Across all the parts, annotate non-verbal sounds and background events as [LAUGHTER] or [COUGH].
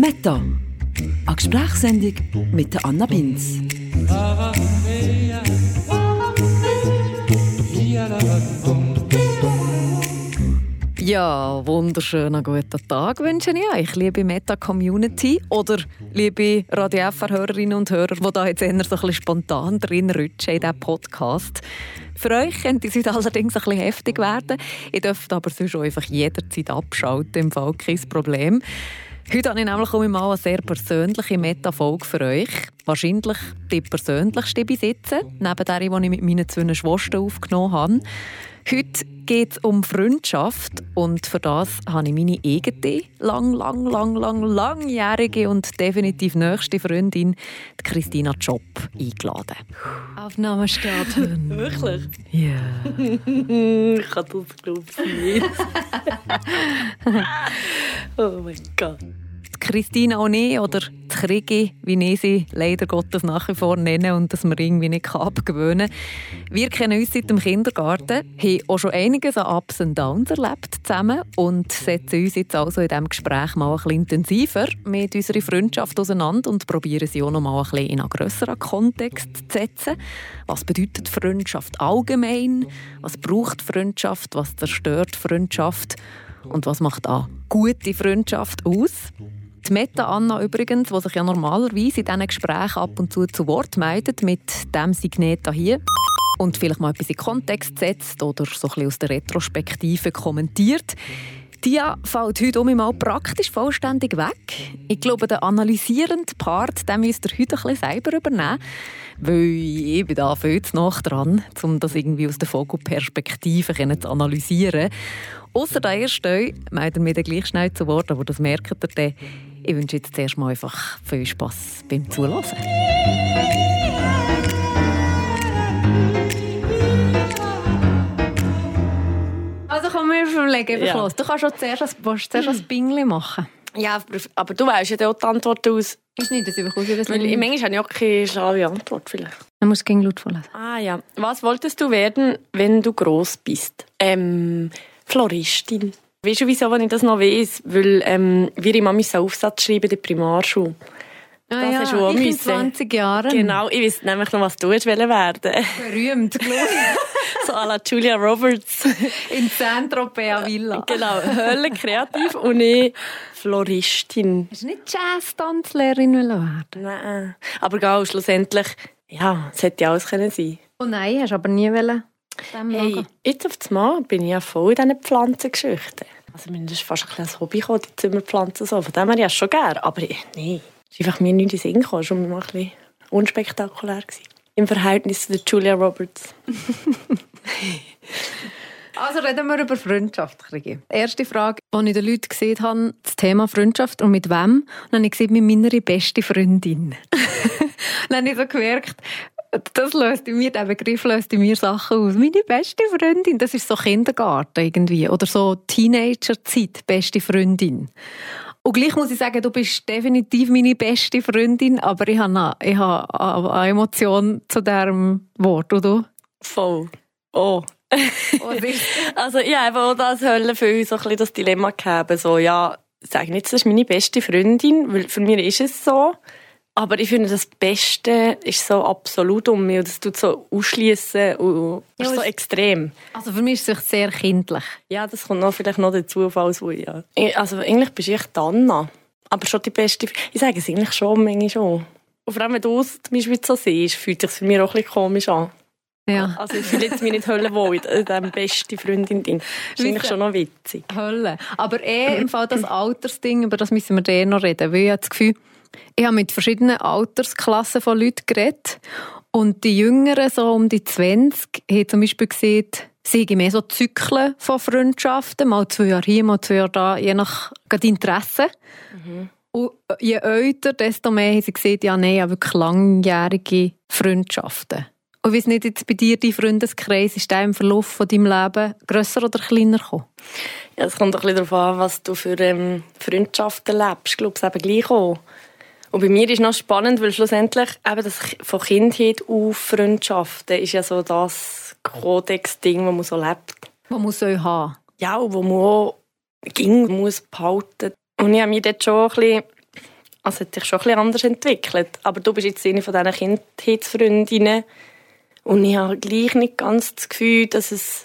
Meta, eine Gesprächssendung mit Anna Binz. Ja, wunderschönen guten Tag wünsche ich euch, liebe Meta-Community oder liebe Radio hörerinnen und Hörer, die da jetzt eher so ein bisschen spontan drin rutschen in diesem Podcast. Für euch könnte es heute allerdings ein bisschen heftig werden. Ihr dürft aber sonst einfach jederzeit abschalten, im Fall kein Problem. Heute habe ich nämlich mal eine sehr persönliche Meta-Folge für euch. Wahrscheinlich die persönlichste bis jetzt, neben der, die ich mit meinen zwei Schwestern aufgenommen habe. Heute geht es um Freundschaft und für das habe ich meine eigene, lang, lang, lang, lang, langjährige und definitiv nächste Freundin, Christina Job, eingeladen. Aufnahme starten. [LAUGHS] Wirklich? Ja. Yeah. [LAUGHS] ich kann das glaube ich nicht. [LAUGHS] oh mein Gott. Christina nicht oder die Krigi, wie ich sie leider Gottes nach wie vor nenne und das wir irgendwie nicht abgewöhnen kann. Wir kennen uns seit dem Kindergarten, haben auch schon einiges an Ups und Downs erlebt zusammen und setzen uns jetzt also in diesem Gespräch mal ein bisschen intensiver mit unserer Freundschaft auseinander und probieren sie auch noch mal ein bisschen in einen grösseren Kontext zu setzen. Was bedeutet Freundschaft allgemein? Was braucht Freundschaft? Was zerstört Freundschaft? Und was macht eine gute Freundschaft aus? Die Meta Anna übrigens, die sich ja normalerweise in diesen Gesprächen ab und zu zu Wort meldet, mit dem Signet hier und vielleicht mal etwas in Kontext setzt oder so ein bisschen aus der Retrospektive kommentiert. Die fällt heute um mal praktisch vollständig weg. Ich glaube, den analysierenden Part den müsst ihr heute ein bisschen selber übernehmen. Weil ich bin da viel zu nach dran, um das irgendwie aus der Vogelperspektive zu analysieren. Außer der ersten melden wir dann gleich schnell zu Wort, aber das merkt ihr dann. Ich wünsche jetzt zuerst mal einfach viel Spass beim Zuhören. Also kommen wir überlegen, ja. Du kannst schon zuerst, zuerst ein. Bingli machen. Ja, aber du weißt ja auch die Antwort aus. Ist nicht, dass ich bekomme, das Weil manchmal habe ich auch keine schlaue Antwort vielleicht. Man muss gegen laut vorlesen. Ah ja. Was wolltest du werden, wenn du groß bist? Ähm, Floristin. Weißt du, wieso wenn ich das noch weiss? Weil ähm, wir immer einen Aufsatz schreiben in der Primarschule. Ah, das ja, hast du auch ich in 20 Jahren. Genau, ich weiß nämlich noch, was du jetzt werden Berühmt, glaube [LAUGHS] ich. so à la Julia Roberts. In Saint-Tropez Villa. [LAUGHS] Genau, Hölle kreativ und ich Floristin. Hast du nicht Jazz-Tanzlehrerin werden Nein, aber egal, schlussendlich, ja, es hätte ja alles können sein Oh nein, hast du aber nie wollen Hey, jetzt auf das Mal bin ich ja voll in diesen Pflanzengeschichten. Also mir ist fast ein, ein Hobby gekommen, die Zimmerpflanzen so. Von dem her ja schon gerne, aber ich, nee. Es ist einfach mir nicht in den Sinn gekommen, schon mal ein bisschen unspektakulär gewesen. Im Verhältnis zu Julia Roberts. [LAUGHS] Also reden wir über Freundschaft. Erste Frage, die ich den Leuten gesehen habe, das Thema Freundschaft und mit wem. Und dann habe ich gesehen, mit meiner besten Freundin. [LAUGHS] dann habe ich so gemerkt, das löst in mir, der Begriff löst in mir Sachen aus. Meine beste Freundin, das ist so Kindergarten irgendwie. Oder so Teenagerzeit, beste Freundin. Und gleich muss ich sagen, du bist definitiv meine beste Freundin, aber ich habe, ich habe eine Emotion zu diesem Wort, oder? Voll. Oh. [LAUGHS] oh also ich habe auch das Hölle für uns so ein bisschen das Dilemma gehabt. So, ja, sage nicht, das ist meine beste Freundin, weil für mich ist es so. Aber ich finde, das Beste ist so absolut um mich. Das tut so ausschließen und ja, so extrem. Also für mich ist es sehr kindlich. Ja, das kommt noch vielleicht noch dazu, falls wo ja. Also eigentlich bist ich Anna. Aber schon die beste. Ich sage es eigentlich schon, manchmal schon. Und vor allem, wenn du es zum Beispiel so siehst, fühlt es sich für mich auch ein bisschen komisch an. Ja. Also ich fühle jetzt mich nicht Hölle wohl in diesem beste Freundin drin. Das ist eigentlich schon noch witzig. Hölle. Aber eh im Fall das Altersding, über das müssen wir eh noch reden. Weil ich habe das Gefühl, ich habe mit verschiedenen Altersklassen von Leuten geredet. Und die Jüngeren, so um die 20, haben zum Beispiel gesehen, sie haben mehr so Zyklen von Freundschaften. Mal zwei Jahre hier, mal zwei Jahre da, je nach Interesse. Mhm. Und je älter, desto mehr haben sie gesehen, ja, nein, ja, wirklich langjährige Freundschaften. Und wie nicht jetzt bei dir, dein Freundeskreis, ist der im Verlauf von deinem Leben grösser oder kleiner gekommen? Ja, es kommt ein bisschen darauf an, was du für ähm, Freundschaften lebst. Ich glaube, es eben gleich auch. Und bei mir ist noch spannend, weil schlussendlich eben das von Kindheit auf Freundschaften ist ja so das Kodex-Ding, das man so lebt. Man muss euch haben. Ja, und wo man auch ging, muss behalten. Und ich habe mich dort schon ein bisschen also hat sich schon ein bisschen anders entwickelt. Aber du bist jetzt eine von diesen Kindheitsfreundinnen und ich habe gleich nicht ganz das Gefühl, dass es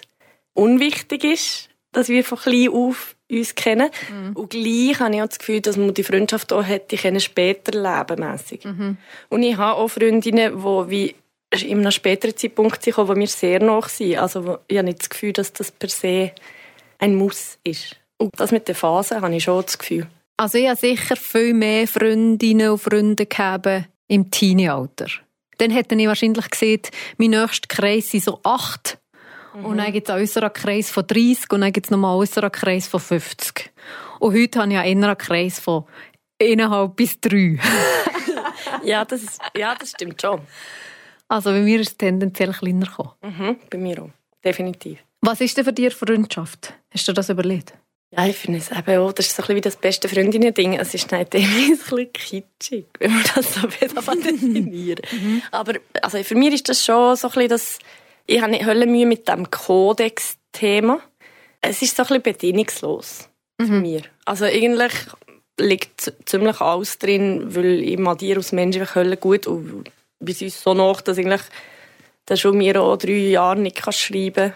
unwichtig ist, dass wir von klein auf uns kennen. Mhm. Und gleich habe ich auch das Gefühl, dass man die Freundschaft auch hätte können später leben mässig. Mhm. Und ich habe auch Freundinnen, die wie in einem späteren Zeitpunkt sind, wo wir sehr nach sind. Also ich habe nicht das Gefühl, dass das per se ein Muss ist. Und das mit der Phase habe ich schon das Gefühl. Also ich habe sicher viel mehr Freundinnen und Freunde gehabt im Teenie-Alter. Dann hätte ich wahrscheinlich gesehen, mein nächster Kreis sind so acht. Mhm. Und dann gibt es einen äußeren Kreis von 30 und dann gibt es nochmal einen äußeren Kreis von 50. Und heute habe ich einen inneren Kreis von 1,5 bis 3. [LAUGHS] ja, das ist, ja, das stimmt schon. Also bei mir ist es tendenziell kleiner gekommen. Mhm, bei mir auch, definitiv. Was ist denn für dich Freundschaft? Hast du das überlegt? Ja, ich finde es eben auch, das ist so ein bisschen wie das beste Freundinnen-Ding. Es ist nicht [LAUGHS] ein bisschen kitschig, wenn man das so [LAUGHS] definieren mhm. Aber also für mich ist das schon so ein bisschen das, ich habe nicht Höllenmühe mit dem Kodex-Thema. Es ist so ein bisschen bedingungslos mhm. für mich. Also eigentlich liegt ziemlich alles drin, weil ich mal dir als Mensch Hölle gut und bis uns so nach, dass eigentlich das schon mir auch drei Jahre nicht schreiben kann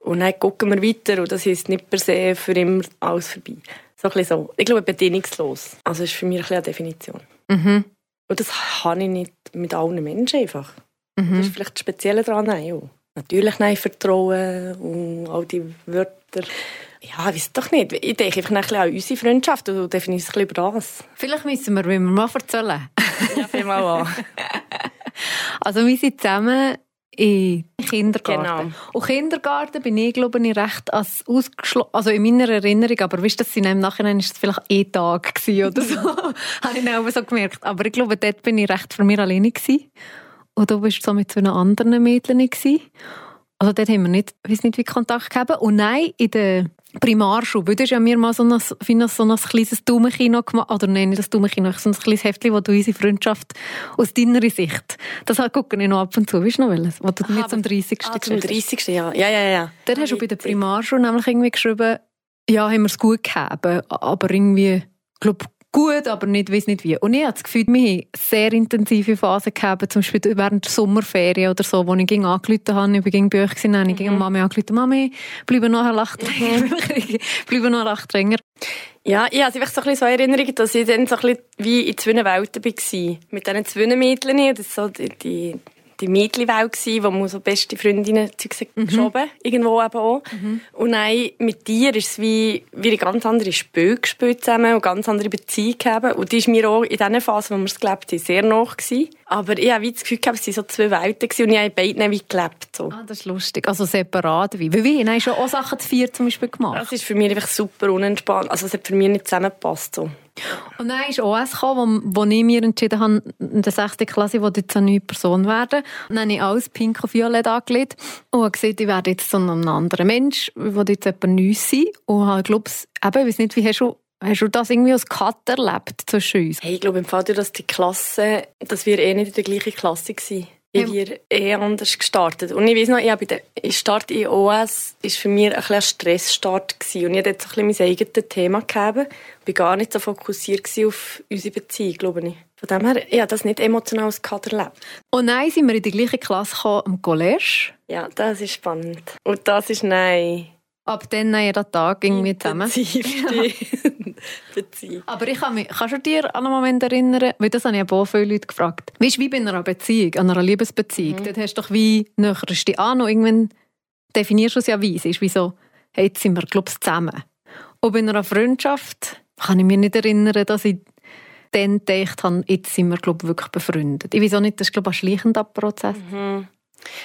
und dann gucken wir weiter und das ist nicht per se für immer alles vorbei. So ein so. Ich glaube, bedingungslos. Also ist für mich eine Definition. Mhm. Und das habe ich nicht mit allen Menschen einfach. Mhm. Das ist vielleicht das Spezielle daran. Ja. Natürlich nein, Vertrauen und all die Wörter. Ja, weiß doch nicht. Ich denke einfach ein bisschen an unsere Freundschaft und definiere es ein bisschen über das. Vielleicht müssen wir, wenn wir mal erzählen. ja, viel mal an. Also wir sind zusammen in Kindergarten. Genau. Und Kindergarten bin ich, glaube ich, recht als ausgeschlossen, also in meiner Erinnerung, aber weißt du, dass im Nachhinein ist es vielleicht eh Tag oder so, [LAUGHS] habe ich dann so gemerkt. Aber ich glaube, dort bin ich recht für mich alleine gewesen. Und du bist so mit so einem anderen Mädchen gewesen. Also dort haben wir nicht, weiß nicht wie Kontakt gehabt. Und nein, in der Primarschule, du hast ja mir mal so ein, so ein kleines Daumenkino gemacht, oder nein, nicht das Daumenkino, so ein kleines Heftchen, wo du unsere Freundschaft aus deiner Sicht, das halt gucke ich noch ab und zu, weißt du noch welches? Wo du Aha, mir zum 30. Ah, zum 30. ja. Ja, ja, ja. Dann hast du bei der Primarschule nämlich irgendwie geschrieben, ja, haben wir es gut gehabt, aber irgendwie, ich glaube, gut, aber nicht, weiß nicht wie. Und ich habe das Gefühl, wir haben sehr intensive Phasen gehabt, zum Beispiel während der Sommerferien oder so, wo ich ging angerufen habe, ich ging bei euch gewesen, habe ich ging mhm. Mami angerufen, Mami, bleib noch ein Lachtränger, mhm. [LAUGHS] bleib noch ein Lachtränger. Ja, ich habe so ein bisschen so Erinnerungen, dass ich dann so ein bisschen wie in zwei Welten war. Mit diesen zwei Mädchen, das so die, die die Mädchenwelt gsi, wo man so beste Freundinnen mhm. geschoben, irgendwo eben auch. Mhm. Und dann mit dir ist es wie, wie eine ganz andere Spiel gespielt zusammen und ganz andere Beziehung haben. Und die ist mir auch in dieser Phase, wo wir es gelebt haben, sehr nach gewesen. Aber ich habe wie das Gefühl gehabt, es waren so zwei Welten und ich habe in beiden wie gelebt. So. Ah, das ist lustig. Also separat wie. Wie wie? Hast du auch Sachen zu vier zum Beispiel gemacht? Das ist für mich einfach super unentspannt. Also es hat für mich nicht zusammengepasst. So. Und dann ist OS gekommen, wo, wo ich mir entschieden habe, in der 6. Klasse wollte jetzt eine neue Person werden. Und dann habe ich alles pink und violett angelegt und habe gesehen, ich werde jetzt so ein anderer Mensch, ich jetzt etwa Neues sein. Und habe, glaube ich, eben, ich weiß nicht, wie hast du Hast du das irgendwie als Cut erlebt zwischen uns? Hey, ich glaube im Fall, dass die Klasse, dass wir eh nicht in der gleichen Klasse waren ja. wir eh anders gestartet. Und ich weiß noch, ich habe den Start in OS ist für mich ein, ein Stressstart gewesen. Und ich hatte jetzt ein bisschen mein eigenes Thema gegeben. Ich war gar nicht so fokussiert auf unsere Beziehung, glaube ich. Von dem her, ich habe das nicht emotional als Kader erlebt. Und nein, sind wir in die gleiche Klasse gekommen, am College. Ja, das ist spannend. Und das ist nein ab dann jeden Tag irgendwie zusammen. [LAUGHS] [LAUGHS] Beziehung. Aber ich kann mich, kannst du dir an einen Moment erinnern, weil das habe ich auch viele Leute gefragt. Weißt du, wie bei einer Beziehung, an einer Liebesbeziehung, mhm. dort hast du doch wie, näherst dich an und irgendwann definierst du es ja wie, es ist wie so, hey, jetzt sind wir, glaube ich, zusammen. Und bei einer Freundschaft kann ich mich nicht erinnern, dass ich dann gedacht habe, jetzt sind wir, glaube ich, wirklich befreundet. Ich weiß auch nicht, das ist, glaube ich, ein schleichender Prozess. Mhm.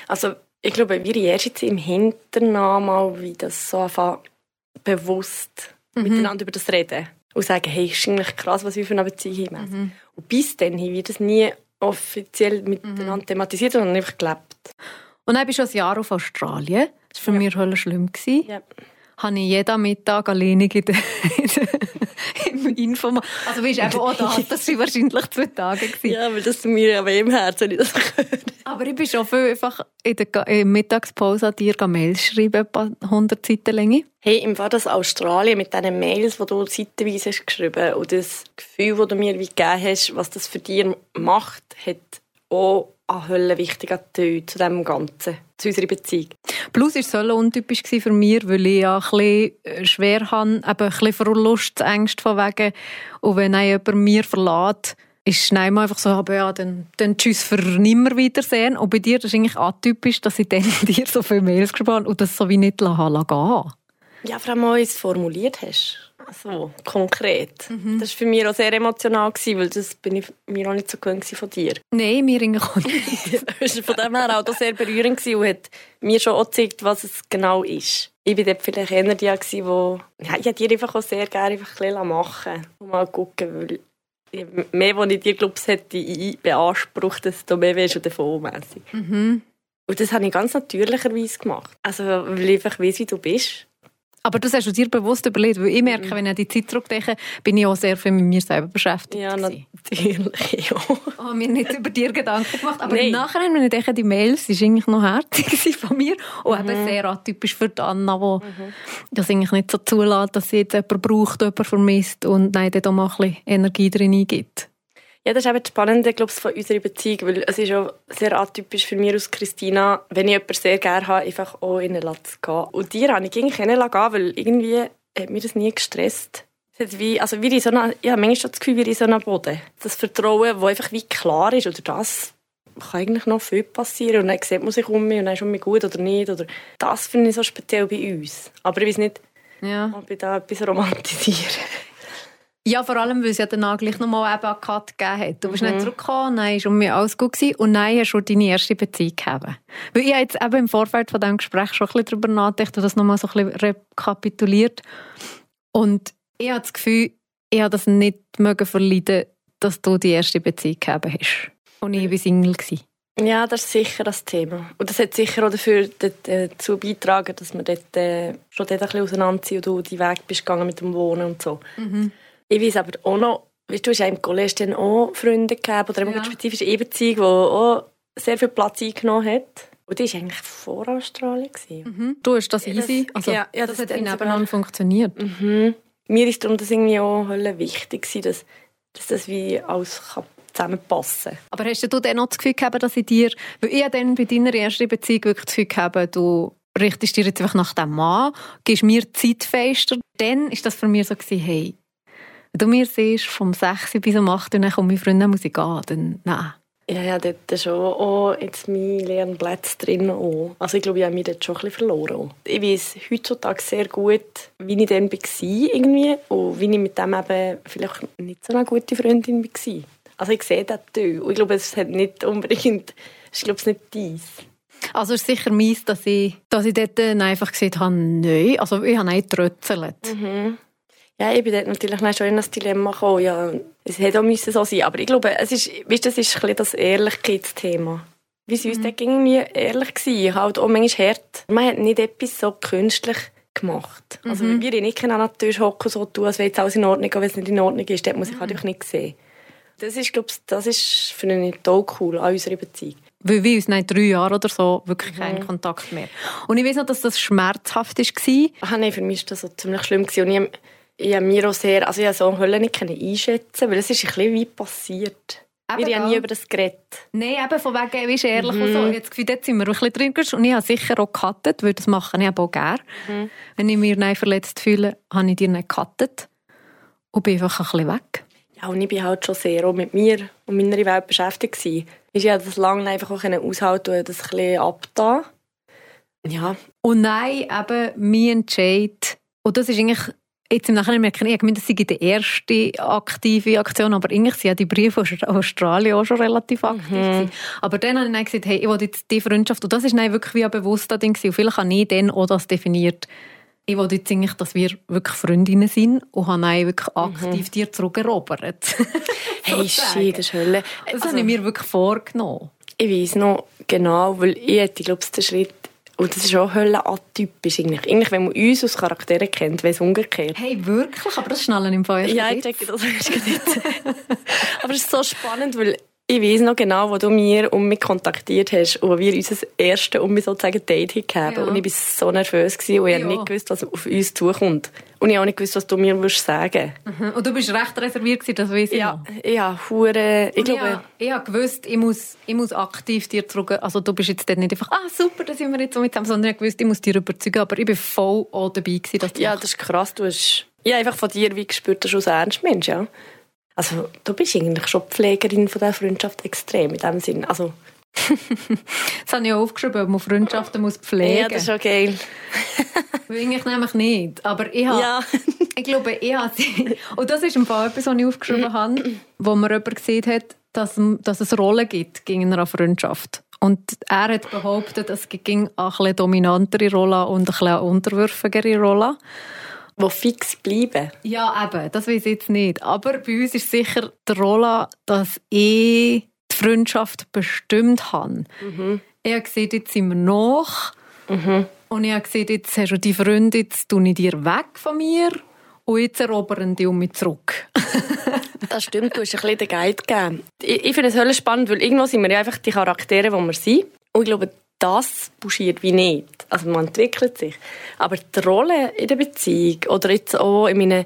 Also ich glaube, wir erst jetzt im Hinternamen mal, wie das so einfach bewusst mhm. miteinander über das reden und sagen, hey, ist eigentlich krass, was wir für eine Beziehung haben. Mhm. Und bis dann haben wir das nie offiziell miteinander mhm. thematisiert, sondern einfach gelebt. Und dann bist du ein Jahr auf Australien. Das war für ja. mich schlimm. Ja. Habe ich jeden Mittag alleine in der, im Info Also weißt du, eben auch das, das waren wahrscheinlich zwei Tage. Gewesen. Ja, weil das mir ja weh im Herzen, ich das Aber ich bin schon viel einfach in der Mittagspause an dir Mails schreiben, etwa 100 Seiten Länge. Hey, im Fall das Australien mit diesen Mails, die du seitenweise hast geschrieben und das Gefühl, das du mir wie gegeben hast, was das für dich macht, hat auch an Hölle wichtig zu dem Ganzen, zu unserer Beziehung. Plus war es so untypisch für mich, weil ich ja ein bisschen äh, schwer habe, eben ein bisschen Verlustängste von wegen. Und wenn jemand mir verlässt, ist schnell mal einfach so, aber ja, dann, dann tschüss für nimmer wiedersehen. Und bei dir das ist eigentlich atypisch, dass ich [LAUGHS] dann dir so viele Mails geschrieben habe und das so wie nicht lassen gehen. Ja, vor allem, du es formuliert hast so konkret. Mhm. Das war für mich auch sehr emotional, weil das bin ich mir auch nicht so gewöhnt von dir. Nein, mir auch [LAUGHS] nicht. das war von dem her auch sehr berührend und hat mir schon auch gezeigt, was es genau ist. Ich war dort vielleicht eher die, die ja, ich hätte dir einfach auch sehr gerne einfach ein bisschen machen und mal gucken, weil mehr, als ich dir glaube hätte beansprucht, desto mehr wärst du davon mhm. Und das habe ich ganz natürlicherweise gemacht. Also, weil ich einfach weiss, wie du bist. Aber das hast du dir bewusst überlegt, weil ich merke, mhm. wenn ich die Zeit zurückdenke, bin ich auch sehr viel mit mir selber beschäftigt. Ja, natürlich, ja. Ich habe mir nicht über dir Gedanken gemacht, aber Nein. im Nachhinein, wenn ich denke, die Mails, die eigentlich noch herzig [LAUGHS] von mir und mhm. eben sehr atypisch für Anna, die mhm. das eigentlich nicht so zulässt, dass sie jetzt jemanden braucht, jemanden vermisst und nein, dann auch mal ein bisschen Energie drin gibt. Ja, das ist eben das Spannende glaube ich, von unserer Beziehung, weil es ist auch sehr atypisch für mich aus Christina, wenn ich jemanden sehr gerne habe, einfach auch in eine zu gehen. Und dir habe ich eigentlich gehen, weil irgendwie hat mir das nie gestresst. Es wie, also wie in so einer, ja, manchmal das Gefühl wie in so einem Boden. Das Vertrauen, das einfach wie klar ist, oder das kann eigentlich noch viel passieren und dann sieht man sich um mich und dann ist es um mich gut oder nicht. Oder das finde ich so speziell bei uns. Aber ich weiß nicht, ja. ob ich da etwas romantisiere. Ja, vor allem, weil es ja danach gleich nochmal eben einen Cut gegeben hat. Du bist mhm. nicht zurückgekommen, nein, war um mich alles gut gewesen, und nein, hast du deine erste Beziehung gehabt. Weil ich habe jetzt eben im Vorfeld von diesem Gespräch schon ein bisschen darüber nachgedacht und das nochmal so ein bisschen rekapituliert. Und ich habe das Gefühl, ich habe das nicht mögen verleiden, dass du die erste Beziehung gehabt hast. Und ich war Single. Gewesen. Ja, das ist sicher das Thema. Und das hat sicher auch dafür dazu beigetragen, dass wir dort, äh, schon dort ein bisschen auseinanderziehen und du die Weg bist gegangen mit dem Wohnen und so. Mhm. Ich weiß aber auch noch, weißt du, hast ja im College dann auch Freunde gehabt oder eine ja. spezifische Beziehung, die auch sehr viel Platz eingenommen hat. Und die war eigentlich vor Australien. Mhm. Du hast das easy? Also, ja, ja, das, das hat nebeneinander funktioniert? Mhm. Mir ist darum das irgendwie auch wichtig, dass, dass das wie alles zusammenpassen Aber hast du dann noch das Gefühl gehabt, dass ich dir, weil ich dann bei deiner ersten Beziehung wirklich das Gefühl gehabt, du richtest dir jetzt einfach nach dem Mann, gibst mir Zeit fester, dann ist das für mich so gewesen, hey, wenn du mir siehst, vom 6 bis um 8 und dann kommt meine Freundin muss ich gehen, dann nein. Ja, ja, dort ist schon auch jetzt mein leeren Platz drin. Auch. Also ich glaube, ich habe mich dort schon ein bisschen verloren. Ich weiß heutzutage sehr gut, wie ich dann war irgendwie und wie ich mit dem eben vielleicht nicht so eine gute Freundin war. Also ich sehe das Teil. Und ich glaube, es hat nicht unbedingt, es ist glaube ich nicht dies. Also es ist sicher mies, dass ich, dass ich dort einfach gesagt habe, nein, also ich habe nicht getrötzelt. Mhm. Ja, ich bin dort natürlich schon in ein Dilemma gekommen. Ja, es hätte auch müssen so sein Aber ich glaube, es ist, weißt, das ist ein das Ehrlichkeitsthema. Wie sie uns mhm. dort irgendwie ehrlich gewesen. Halt auch manchmal hart. Man hat nicht etwas so künstlich gemacht. Also mhm. wir nicht an der hocken so tun, als wäre jetzt alles in Ordnung, wenn es nicht in Ordnung ist. Das muss ich mhm. natürlich nicht sehen. Das ist, glaube ich, das ist, finde ich, toll cool an unserer Beziehung. Weil wir uns nach drei Jahren oder so wirklich mhm. keinen Kontakt mehr. Und ich weiß noch, dass das schmerzhaft war. Ach nein, für mich war das so ziemlich schlimm. Und ich ich habe mir auch sehr, also ich habe so Hölle nicht einschätzen weil es ist ein bisschen wie passiert. Eben wir haben nie über das geredet. Nein, eben von wegen, wie ehrlich mhm. und so. Jetzt Gefühl, dort sind wir ein bisschen drin und ich habe sicher auch gecuttet, weil das mache ich auch gerne. Mhm. Wenn ich mich nicht verletzt fühle, habe ich dir nicht gecuttet und bin einfach ein bisschen weg. Ja, und ich bin halt schon sehr auch mit mir und meiner Welt beschäftigt gewesen. Ich konnte das lange einfach auch aushalten und das ein bisschen abgetan. Ja. Und nein, eben, mein Entscheid, und das ist eigentlich Jetzt im Nachhinein merke ich, das sei die erste aktive Aktion, aber eigentlich sind ja die Briefe aus Australien auch schon relativ aktiv mhm. Aber dann habe ich dann gesagt, hey, ich will jetzt die Freundschaft, und das ist dann wirklich wie ein bewusster Ding und vielleicht habe ich dann auch das definiert, ich will jetzt eigentlich, dass wir wirklich Freundinnen sind und habe dann wirklich mhm. aktiv mhm. dir zurückerobert. [LAUGHS] hey, shit, das ist Hölle. Das also, habe ich mir wirklich vorgenommen. Ich weiß noch genau, weil ich hätte, glaube ich, den Schritt Und das ist auch hölle atypisch eigentlich. Eigentlich, wenn man uns als Charaktere kennt, wäre es umgekehrt. Hey, wirklich? Aber das schnallen im Feuer. Ja, ich checke das [LAUGHS] Aber es ist so spannend, weil ich weiß noch genau, wo du mir um mich kontaktiert hast und wir unser erstes um mich sozusagen Date haben. Ja. Und ich war so nervös gewesen, und ich ja. nicht gewusst, was auf uns zukommt. Und ich habe auch nicht gewusst, was du mir würdest sagen mhm. Und du bist recht reserviert gewesen, das weiß ich Ja, noch. ja, hure. Ich glaube... Ich, habe gewusst, ich muss, ich muss aktiv dir zurück... Also du bist jetzt nicht einfach, ah super, da sind wir jetzt so mit zusammen, sondern ich gewusst, ich muss dir überzeugen. Aber ich war voll auch dabei gewesen, dass du Ja, das ist krass. Du hast... Ich habe einfach von dir wie gespürt, dass du ein ernst Mensch, ja. Also du bist eigentlich schon Pflegerin von dieser Freundschaft extrem in dem Sinn. Also das habe ich auch aufgeschrieben, ob man Freundschaften muss pflegen muss. Ja, das ist auch geil. [LAUGHS] ich nämlich nicht. Aber ich, habe, ja. [LAUGHS] ich glaube, ich habe Und das ist im Fall etwas, was ich aufgeschrieben [CLEARS THROAT] habe, wo mir jemand gesehen hat, dass, dass es Rollen gibt gegen eine Freundschaft. Und er hat behauptet, es ging eine eine dominantere Rolle und eine unterwürfigere Rolle die fix bleiben? Ja, eben, das weiß ich jetzt nicht. Aber bei uns ist sicher die Rolle, dass ich die Freundschaft bestimmt habe. Mhm. Ich habe gesehen, jetzt sind wir noch. Mhm. Und ich habe gesehen, jetzt hast du die Freunde, jetzt tue ich dir weg von mir und jetzt erobern die um mich zurück. [LAUGHS] das stimmt, du hast ein bisschen den Guide gegeben. Ich, ich finde es höchst spannend, weil irgendwo sind wir ja einfach die Charaktere, die wir sind. Und ich glaube, das buschiert wie nicht. Also man entwickelt sich. Aber die Rolle in der Beziehung oder jetzt auch in meinen,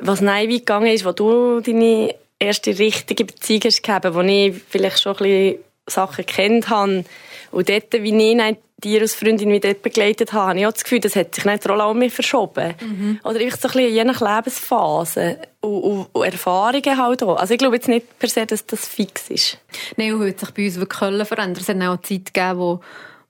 was nein wie gegangen ist, wo du deine erste richtige Beziehung hast gehabt, wo ich vielleicht schon ein bisschen Sachen kennt habe und dort, wie ich dir als Freundin wie dort begleitet habe, habe ich auch das Gefühl, das hat sich nicht Rolle auch mehr verschoben. Mhm. Oder einfach so ein bisschen je nach Lebensphase und, und, und, Erfahrungen halt auch. Also ich glaube jetzt nicht per se, dass das fix ist. Nein, und hat sich bei uns wirklich verändert. Es hat auch eine Zeit gegeben, wo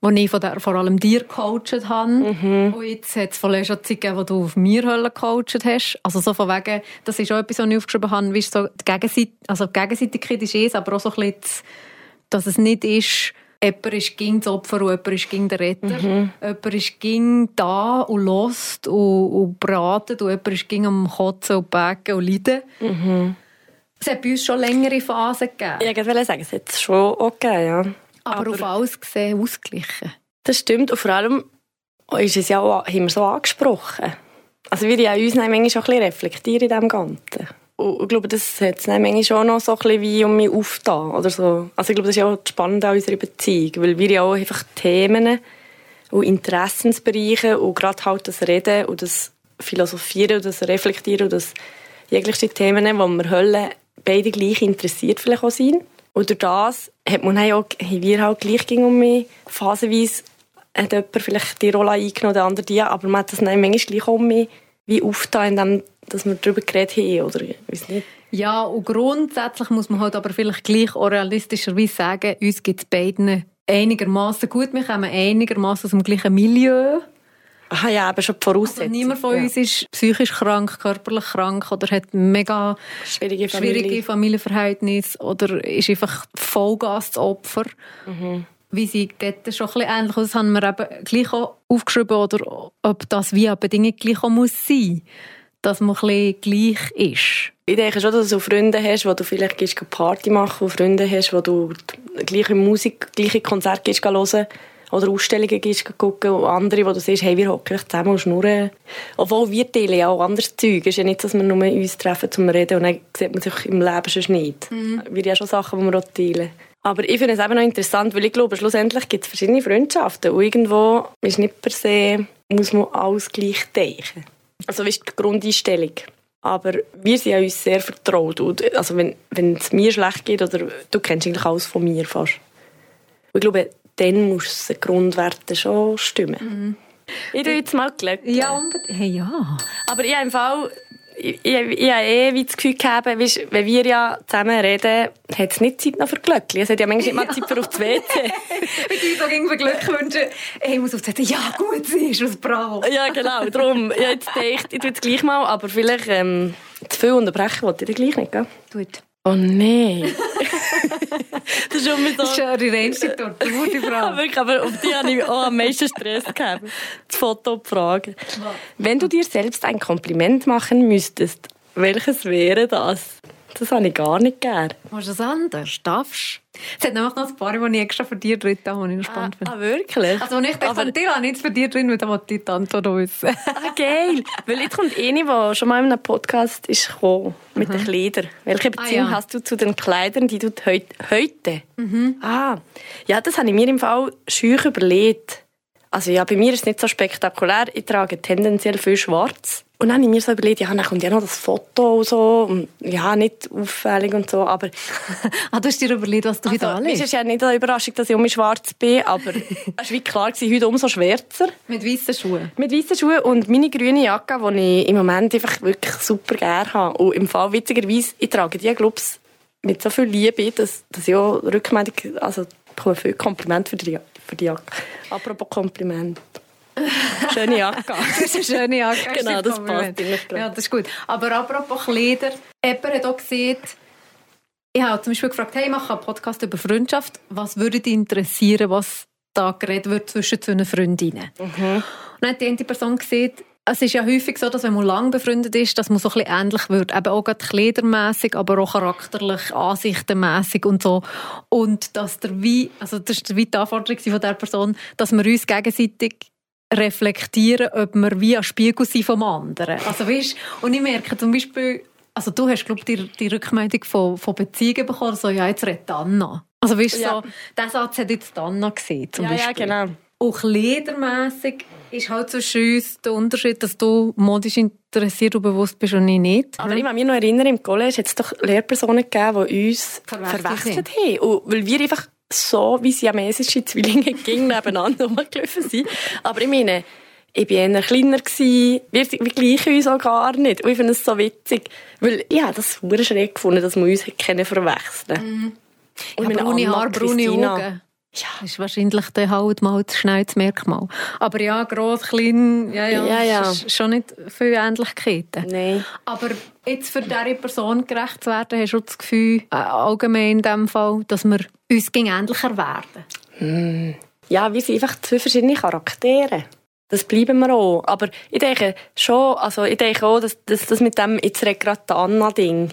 wo ich von der, vor allem dir gecoacht habe. Mhm. Und jetzt hat es von schon Zeit gegeben, wo du auf mir gecoacht hast. Also so von wegen, das ist auch etwas, was ich aufgeschrieben habe, wie so die Gegenseit also die Gegenseitigkeit ist es, aber auch so ein bisschen, dass es nicht ist, jemand ist gegen das Opfer und jemand ist gegen den Retter. Mhm. Jemand ist gegen da und lost und, und bratet und jemand ist gegen am Kotzen und Backen und Leiden. Mhm. Es hat bei uns schon längere Phasen gegeben. Ja, ich wollte sagen, es hat es schon okay, ja. Aber, aber auf alles gesehen ausgeglichen. Das stimmt. Und vor allem ist es ja auch, haben wir so angesprochen. Also wir ja uns manchmal schon ein bisschen reflektieren in dem Ganzen. Und ich glaube, das hat es manchmal schon noch so ein bisschen wie um mich aufgetan. Oder so. Also ich glaube, das ist ja auch spannend an unserer Beziehung, weil wir ja auch einfach Themen und Interessensbereiche und gerade halt das Reden und das Philosophieren und das Reflektieren und das jegliche Themen, wo wir Hölle beide gleich interessiert vielleicht auch sind. Und durch das hat man auch, haben wir halt gleich um mich phasenweise hat jemand vielleicht die Rolle eingenommen, der andere die, aber man hat das dann manchmal gleich um mich wie aufgetan, indem dass wir darüber geredet haben, oder weiß nicht. Ja, und grundsätzlich muss man halt aber vielleicht gleich auch realistischerweise sagen, uns gibt es beiden einigermaßen gut, wir kommen einigermaßen aus dem gleichen Milieu. Ah ja, aber schon die Voraussetzung. Also niemand von uns ist psychisch krank, körperlich krank oder hat mega schwierige, Familie. schwierige Familienverhältnisse oder ist einfach Vollgasopfer. Mhm. Wie sie dort schon ein bisschen ähnlich Das haben wir eben gleich auch aufgeschrieben, oder ob das wie eine Bedingung gleich auch muss sein dass man ein bisschen gleich ist. Ich denke schon, dass du Freunde hast, wo du vielleicht gehst Party machen und Freunde hast, wo du gleiche Musik, gleiche Konzerte gehst hören oder Ausstellungen gehst gucken und andere, wo du siehst, hey, wir hocken zusammen und schnurren. Obwohl wir teilen ja auch anderes Zeug. Es ist ja nicht, dass wir nur uns treffen zum Reden und dann sieht man sich im Leben schon nicht. Mhm. Wir haben ja schon Sachen, die wir auch teilen. Aber ich finde es eben noch interessant, weil ich glaube, schlussendlich gibt es verschiedene Freundschaften und irgendwo ist nicht per se, muss man alles gleich denken. Also das ist die Grundeinstellung. Aber wir sind ja uns sehr vertraut. Und also wenn, wenn es mir schlecht geht, oder du kennst eigentlich alles von mir fast. Und ich glaube, dann muss die Grundwerte schon stimmen. Mhm. Ich tue jetzt mal Glück. Ja, unbedingt. Hey, ja. Aber ich habe im Fall ich, ich, ich habe eh wie das Gefühl gehabt, weißt, wenn wir ja zusammen reden, hat es nicht Zeit noch für Glöckchen. Es hat ja manchmal nicht [LAUGHS] mal Zeit für auf das WC. [LAUGHS] wenn ich so irgendwie Glück wünsche, ich muss auf das WC. Ja, gut, sie ist was bravo. ja, genau. Darum, ich habe jetzt gedacht, ich tue es gleich mal, aber vielleicht ähm, zu viel unterbrechen wollte ich gleich nicht, gell? Gut. Oh nein. [LAUGHS] [LAUGHS] das ist immer so. Das ist ja die reinste Tortur, die Frau. ja, wirklich, aber auf die habe ich auch am meisten Stress gehabt. Das Foto fragen. Wenn du dir selbst ein Kompliment machen müsstest, welches wäre das? Das habe ich gar nicht gern. Machst du das anders? Darfst Es hat nämlich noch ein paar, die ich extra für dich drin habe, die ich noch spannend ah, finde. Ah, wirklich? Also, wenn ich denke, von dir habe nichts für dich drin, weil dann wollte ich die Antwort wissen. ah, geil. Weil jetzt kommt eine, die schon mal in einem Podcast ist gekommen, mit mhm. den Kleidern. Welche Beziehung ah, ja. hast du zu den Kleidern, die du heute... Mhm. Ah, ja, das habe ich mir im Fall scheu überlegt. Also ja, bei mir ist es nicht so spektakulär. Ich trage tendenziell viel schwarz. Und dann habe ich mir so überlegt, ja, dann kommt ja noch das Foto und so. Und, ja, nicht auffällig und so, aber... [LAUGHS] ah, du hast dir überlegt, was du also, heute anlegst? Es ist ja nicht eine Überraschung, dass ich um mich schwarz bin, aber [LAUGHS] es war klar, gewesen, heute umso schwärzer. Mit weißen Schuhen? Mit weißen Schuhen und meine grüne Jacke, die ich im Moment einfach wirklich super gerne habe. Und im Fall, witzigerweise, ich trage die, glaube mit so viel Liebe, dass, dass ich auch Rückmeldung, also ich bekomme viel Kompliment für die, für die Jacke. Apropos Kompliment. [LAUGHS] Schöne Jacke. [LAUGHS] das ist eine schöne Jacke. genau, das passt Ja, das ist gut. Aber apropos Kleider, jemand hat auch gesehen, ich habe zum Beispiel gefragt, hey, ich mache einen Podcast über Freundschaft. Was würde dich interessieren, was da geredet wird zwischen zwei Freundinnen? Mhm. Und dann hat die eine Person gesehen, es ist ja häufig so, dass wenn man lang befreundet ist, dass man so ein bisschen ähnlich wird. Eben auch gerade kleidermässig, aber auch charakterlich, ansichtenmässig und so. Und dass der wie, also das ist wie die Anforderung von dieser Person, dass wir uns gegenseitig reflektieren, ob wir wie ein Spiegel sind vom anderen. Also weißt, und ich merke zum Beispiel, also du hast glaube die, die Rückmeldung von, von Beziehungen bekommen, so ja jetzt redet Anna. Also weißt ja. so, diesen Satz hat jetzt Anna gesehen zum ja, Beispiel. Ja, genau. Auch ledermässig ist halt zwischen uns der Unterschied, dass du modisch interessiert und bewusst bist und ich nicht. Aber ich kann mich noch erinnern, im College hat es doch Lehrpersonen gegeben, die uns verwechselt haben. Und weil wir einfach so wie siamesische Zwillinge [LAUGHS] ging nebeneinander rumgelaufen sind. Aber ich meine, ich war eher kleiner, gewesen. wir, wir gleichen uns auch gar nicht. Und ich finde es so witzig, weil ich habe das sehr schräg gefunden, dass wir uns verwechseln können. Und ja, braune Haare, braune Augen. Ja. Das ist wahrscheinlich der halt mal das Merkmal. Aber ja, gross, klein, ja, ja, ja, ja. Ist schon nicht viele Ähnlichkeiten. Nein. Aber jetzt für diese Person gerecht zu werden, hast du das Gefühl, äh, allgemein in dem Fall, dass wir uns gegen ähnlicher werden? Hm. Ja, wir sind einfach zwei verschiedene Charaktere. Das bleiben wir auch. Aber ich denke schon, also ich denke auch, dass, dass das mit dem jetzt gerade Anna-Ding,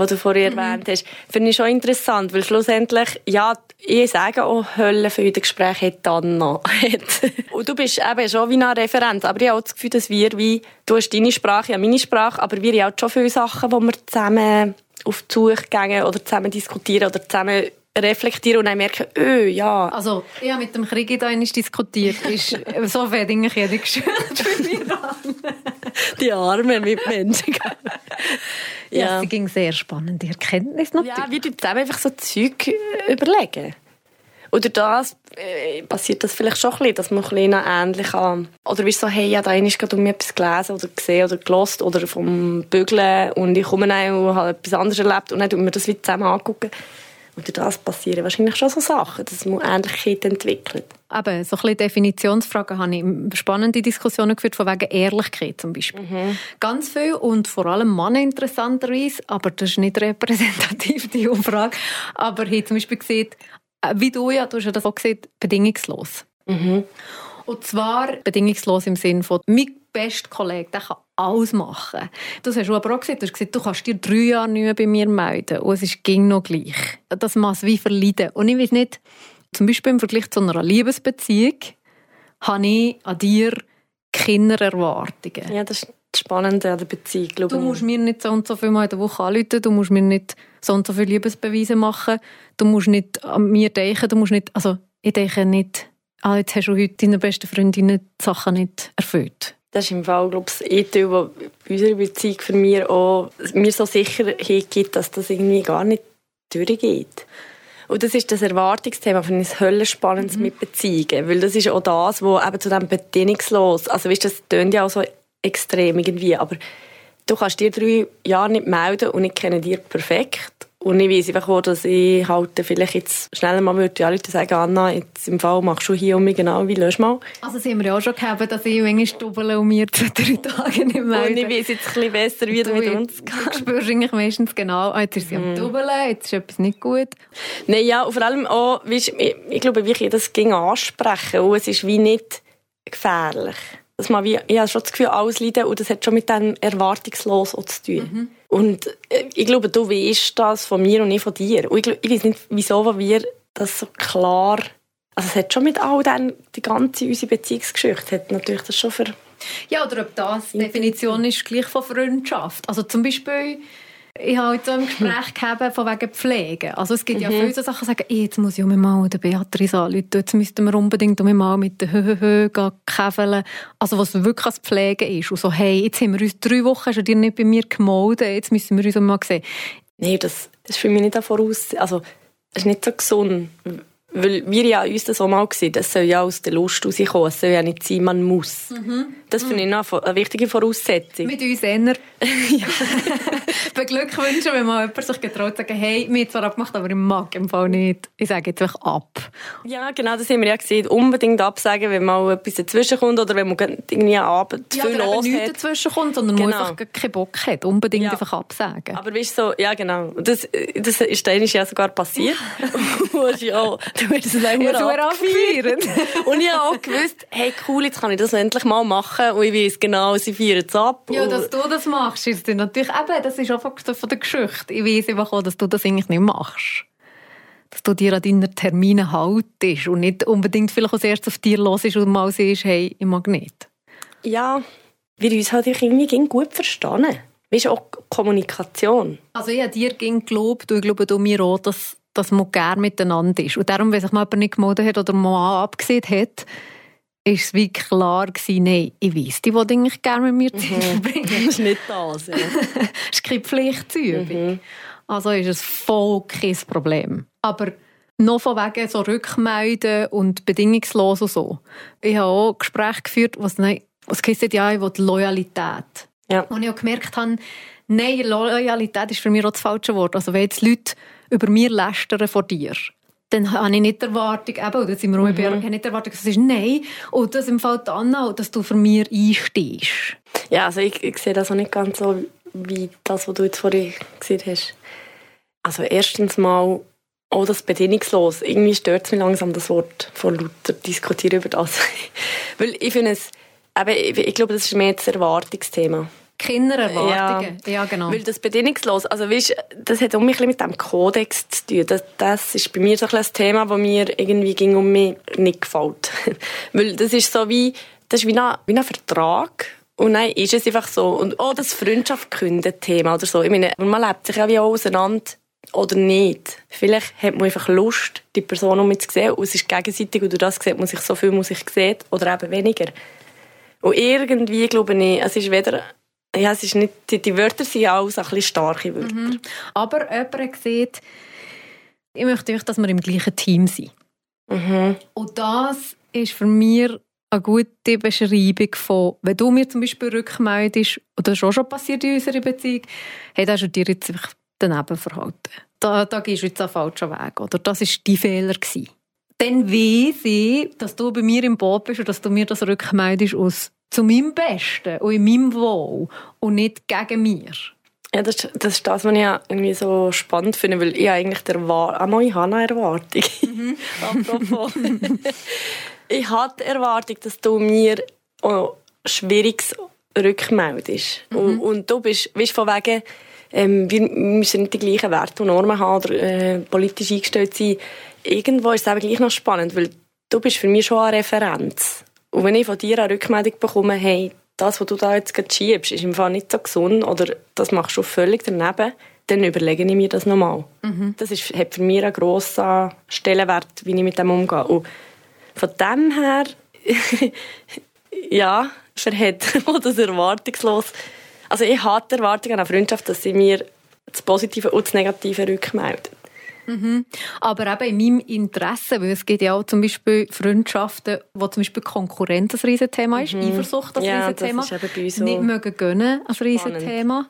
was du vorher mhm. erwähnt hast, finde ich schon interessant, weil schlussendlich, ja, ich sage auch, Hölle für das Gespräch hat Anna. [LAUGHS] und du bist eben schon wie ein Referent, aber ich habe auch das Gefühl, dass wir wie, du hast deine Sprache, ja meine Sprache, aber wir haben auch schon viele Sachen, wo wir zusammen auf die Suche gehen oder zusammen diskutieren oder zusammen reflektieren und dann merken, öh, ja. Also, ich habe mit dem Krieg da diskutiert. Ist, [LAUGHS] so fängt eigentlich jeder geschützt bei mir an. Die armen Mitmenschen. [LAUGHS] ja, es ging sehr spannend, die Erkenntnis natürlich. Ja, wir zusammen einfach so Zeug überlegen. Oder das äh, passiert das vielleicht schon ein bisschen, dass man ein bisschen ähnlich an... Oder wie so, hey, ja, da ist gerade um etwas gelesen oder gesehen oder gelost oder vom Bügeln und ich komme rein und habe etwas anderes erlebt und dann tun wir das wieder zusammen angucken. Und das passieren wahrscheinlich schon so Sachen, dass man Ähnlichkeit entwickelt. Aber so ein bisschen Definitionsfragen habe ich spannende Diskussionen geführt, von wegen Ehrlichkeit zum Beispiel. Mhm. Ganz viel und vor allem Männer interessanterweise, aber das ist nicht repräsentativ, die Umfrage, aber ich habe zum Beispiel gesehen, äh, wie du ja, du hast ja das auch gesehen, bedingungslos. Mhm. Und zwar bedingungslos im Sinne von, mein bester Kollege, der kann alles machen. Das hast du aber auch gesagt. Du hast gesagt, du kannst dir drei Jahre nicht mehr bei mir melden. Und es ist ging noch gleich. Das muss wie verleiden. Und ich weiß nicht, zum Beispiel im Vergleich zu einer Liebesbeziehung, habe ich an dir Kindererwartungen. Ja, das ist das Spannende an der Beziehung, glaube Du musst mir nicht so und so viel Mal in der Woche anrufen, du musst mir nicht so und so viele Liebesbeweise machen, du musst nicht an mir denken, du musst nicht, also ich denke nicht, ah, jetzt hast du heute deiner besten Freundin die Sachen nicht erfüllt. Das ist im Fall, glaube ich, ein Teil, das unsere Beziehung für mich auch mir so Sicherheit gibt, dass das irgendwie gar nicht durchgeht. Und das ist das Erwartungsthema, finde ich höllenspannend mhm. mit Beziehungen. Weil das ist auch das, was eben zu dem bedingungslos, also weißt, das tönt ja auch so extrem irgendwie, aber du kannst dir drei Jahre nicht melden und ich kenne dich perfekt und ich weiss einfach auch, dass ich halt vielleicht jetzt schneller mal würde, ja, Leute sagen, Anna, jetzt im Fall machst du hier um mich genau, wie löst mal? Also haben wir ja auch schon gehabt, dass ich manchmal stubbele und mir zwei, drei Tage nicht melde. Und ich weiss jetzt ein bisschen besser, wie du mit uns gehst. Du spürst eigentlich meistens genau, ah, jetzt ist sie mm. am Dubbeln, jetzt ist etwas nicht gut. Nein, ja, und vor allem auch, weißt, ich, ich glaube, wie ich das ging ansprechen und es ist wie nicht gefährlich. dass man wie, ich habe schon das Gefühl, alles leiden und das hat schon mit dem Erwartungslos zu tun. Mhm. Und äh, ich glaube, du weißt das von mir und ich von dir. Und ich, ich weiß nicht, wieso wir das so klar... Also es hat schon mit all dem, die ganze unsere Beziehungsgeschichte, hat natürlich das schon für... Ja, oder ob das Definition ist gleich von Freundschaft. Also zum Beispiel ich habe heute so ein Gespräch gehabt von wegen Pflege. Also es gibt ja mhm. viele so Sachen, die sagen, jetzt muss ich mal der Beatrice anrufen, jetzt müssten wir unbedingt mal mit der Höhöhö käfeln. Also was wirklich als Pflege ist. Und so, hey, jetzt haben wir uns drei Wochen schon dir nicht bei mir gemeldet, jetzt müssen wir uns mal sehen. Nein, das, das ist für mich nicht davon aus. Also, es ist nicht so gesund. Weil wir ja uns das auch mal gesehen, das soll ja aus der Lust rauskommen. Es soll ja nicht sein, man muss. Mhm. Das finde ich noch eine wichtige Voraussetzung. Mit uns eher [LAUGHS] ja. [LAUGHS] beglückwünschen, wenn mal jemand sich getraut sagen, hey, mir zwar abgemacht, aber ich mag im Fall nicht. Ich sage jetzt einfach ab. Ja, genau, das haben wir ja gesehen. Unbedingt absagen, wenn mal etwas dazwischen kommt oder wenn man irgendwie am Abend ja, viel los hat. nicht dazwischen kommt, sondern genau. man einfach keinen Bock hat. Unbedingt ja. einfach absagen. Aber weißt du, so, ja genau. Das, das ist dann ja sogar passiert. ja [LAUGHS] Du hast es ja, abgefeiert. und ich habe auch gewusst, hey cool, jetzt kann ich das endlich mal machen und ich weiß genau, sie feiern es ab. Ja, dass du das machst, ist natürlich eben, das ist einfach von der Geschichte. Ich weiß einfach auch, dass du das eigentlich nicht machst. Dass du dir an deinen Terminen haltest und nicht unbedingt vielleicht als erstes auf dir los ist und mal siehst, hey, ich mag nicht. Ja, wir uns halt irgendwie gut verstanden. Weißt du, auch Kommunikation. Also ich habe dir geglaubt und ich glaube du mir auch, dass dass man gerne miteinander ist. Und darum, wenn sich mal jemand nicht gemeldet hat oder mal abgesehen hat, ist es wie klar gewesen, nein, ich weiss, die wollen eigentlich gerne mit mir Zeit mhm. verbringen. [LAUGHS] das ist nicht das, ja. [LAUGHS] es ist keine Pflichtübung. Mhm. Also ist es voll kein Problem. Aber noch von wegen so Rückmelden und bedingungslos und so. Ich habe auch Gespräche geführt, was, nein, was heisst, ja, ich will Loyalität. Ja. Und ich habe gemerkt habe, nein, Loyalität ist für mich auch das falsche Wort. Also wenn jetzt Leute über mir lästern vor dir, dann habe ich nicht die Erwartung, eben, oder sind wir mhm. ich habe nicht die Erwartung, dass es ist nein, oder dass im Fall Anna, dass du für mir einstehst. Ja, also ich, ich sehe das auch nicht ganz so, wie das, was du jetzt vorhin gesehen hast. Also erstens mal, auch das bedingungslos. Irgendwie stört es mich langsam, das Wort von Luther, diskutieren über das. [LAUGHS] Weil ich finde es, eben, ich, ich glaube, das ist mehr das Erwartungsthema. Kindererwartungen. Ja, ja, genau. Weil das bedingungslos, also weißt, das hat auch ein bisschen mit dem Kodex zu tun. Das, das ist bei mir so ein, Thema, das mir irgendwie ging um mich nicht gefällt. [LAUGHS] Weil das ist so wie, das ist wie ein, wie ein Vertrag. Und dann ist es einfach so. Und oh, das Freundschaft kündet Thema oder so. Ich meine, man lebt sich ja wie auch auseinander oder nicht. Vielleicht hat man einfach Lust, die Person um mich zu sehen und es ist gegenseitig und durch das sieht man sich so viel, muss ich sehen oder eben weniger. Und irgendwie glaube ich, es ist weder ja, es ist nicht, die, die Wörter sind auch so ein bisschen starke Wörter. Mhm. Aber jemand sieht, ich möchte einfach, dass wir im gleichen Team sind. Mhm. Und das ist für mich eine gute Beschreibung von, wenn du mir zum Beispiel rückmeldest, oder das ist auch schon passiert in unserer Beziehung, hey, da hast du dir jetzt einfach daneben verhalten. Da, da gehst du jetzt einen falschen Weg. Oder das war dein Fehler. Gewesen. Dann weiss ich, dass du bei mir im Boot bist und dass du mir das rückmeldest aus zu meinem Besten und in meinem Wohl und nicht gegen mir. Ja, das, das ist das, was ich irgendwie so spannend finde, weil ich eigentlich der War einmal ich habe eine Erwartung. Mhm. Apropos. [LAUGHS] ich habe die Erwartung, dass du mir auch Schwieriges rückmeldest. Mhm. Und, und, du bist, weißt, von wegen, ähm, wir müssen nicht die gleichen Werte und Normen haben oder äh, politisch eingestellt sein. Irgendwo ist es aber gleich noch spannend, weil du bist für mich schon eine Referenz. Und wenn ich von dir eine Rückmeldung bekomme, hey, das, was du da jetzt gerade schiebst, ist im Fall nicht so gesund oder das machst du völlig daneben, dann überlege ich mir das nochmal. Mhm. Das ist, hat für mich einen grossen Stellenwert, wie ich mit dem umgehe. Und von dem her, [LAUGHS] ja, verhält [LAUGHS] das erwartungslos. Also ich habe die Erwartung an eine Freundschaft, dass sie mir das Positive und das Negative rückmeldet. Mhm. Aber eben in meinem Interesse, weil es gibt ja auch zum Beispiel Freundschaften, wo zum Beispiel Konkurrenz ein Riesenthema ist, mhm. Eifersucht ein ja, Riesenthema, das ist eben so nicht mögen gönnen ein Riesenthema.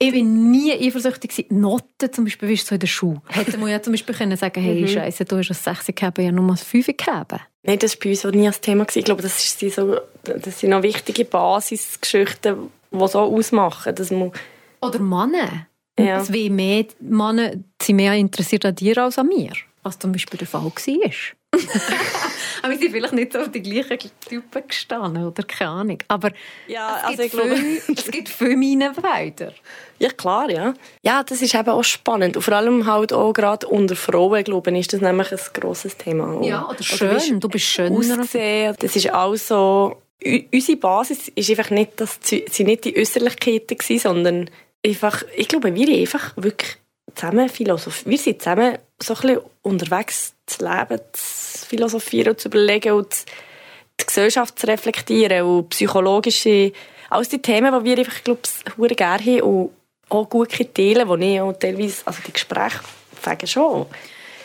Ich war nie eifersüchtig. Noten zum Beispiel, wie so in der Schule. Hätte man ja zum Beispiel können sagen hey, mhm. Scheiße, du hast ein 6 gegeben, ja nur ein 5 gegeben. Nein, das war bei uns auch nie ein Thema. Ich glaube, das, ist so, das sind noch wichtige Basisgeschichten, die so ausmachen, dass man... Oder Männer. Ja. Es mehr Männer sind mehr interessiert an dir als an mir, was zum Beispiel der Fall war. [LAUGHS] Aber wir sind vielleicht nicht so auf die gleichen Typen gestanden, oder keine Ahnung. Aber ja, es, gibt also viel, es gibt viele Minenfelder. Ja, klar, ja. Ja, das ist eben auch spannend. Und vor allem halt auch gerade unter Frauen, glaube ich, ist das nämlich ein grosses Thema. Ja, oder schön, also, du bist schöner. Aussehen, das ist auch so... Unsere Basis ist einfach nicht, dass sie nicht die Äußerlichkeiten waren, sondern einfach, ich glaube, wir einfach wirklich zusammen philosophieren. Wir sind zusammen so ein bisschen unterwegs, das Leben zu philosophieren und zu überlegen und die Gesellschaft zu reflektieren und psychologische, alles die Themen, die wir einfach, glaube ich, gerne haben und auch gut teilen, die ich auch teilweise, also die Gespräche sagen schon.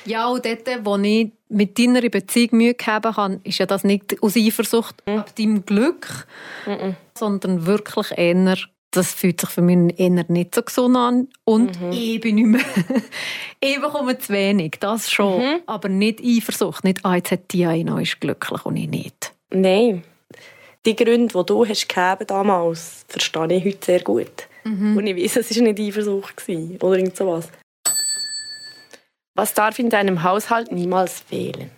Ja, und dort, wo ich mit deiner Beziehung Mühe haben kann, ist ja das nicht aus Eifersucht mhm. ab deinem Glück, mhm. sondern wirklich eher das fühlt sich für mich eher nicht so gesund an. Und mhm. ich bin nicht mehr. [LAUGHS] ich bekomme zu wenig, das schon. Mhm. Aber nicht Eifersucht. Nicht, ah, die eine ist glücklich und ich nicht. Nein. Die Gründe, die du hast gegeben damals, verstehe ich heute sehr gut. Mhm. Und ich weiß, es war nicht Eifersucht oder irgend sowas. Was darf in deinem Haushalt niemals fehlen?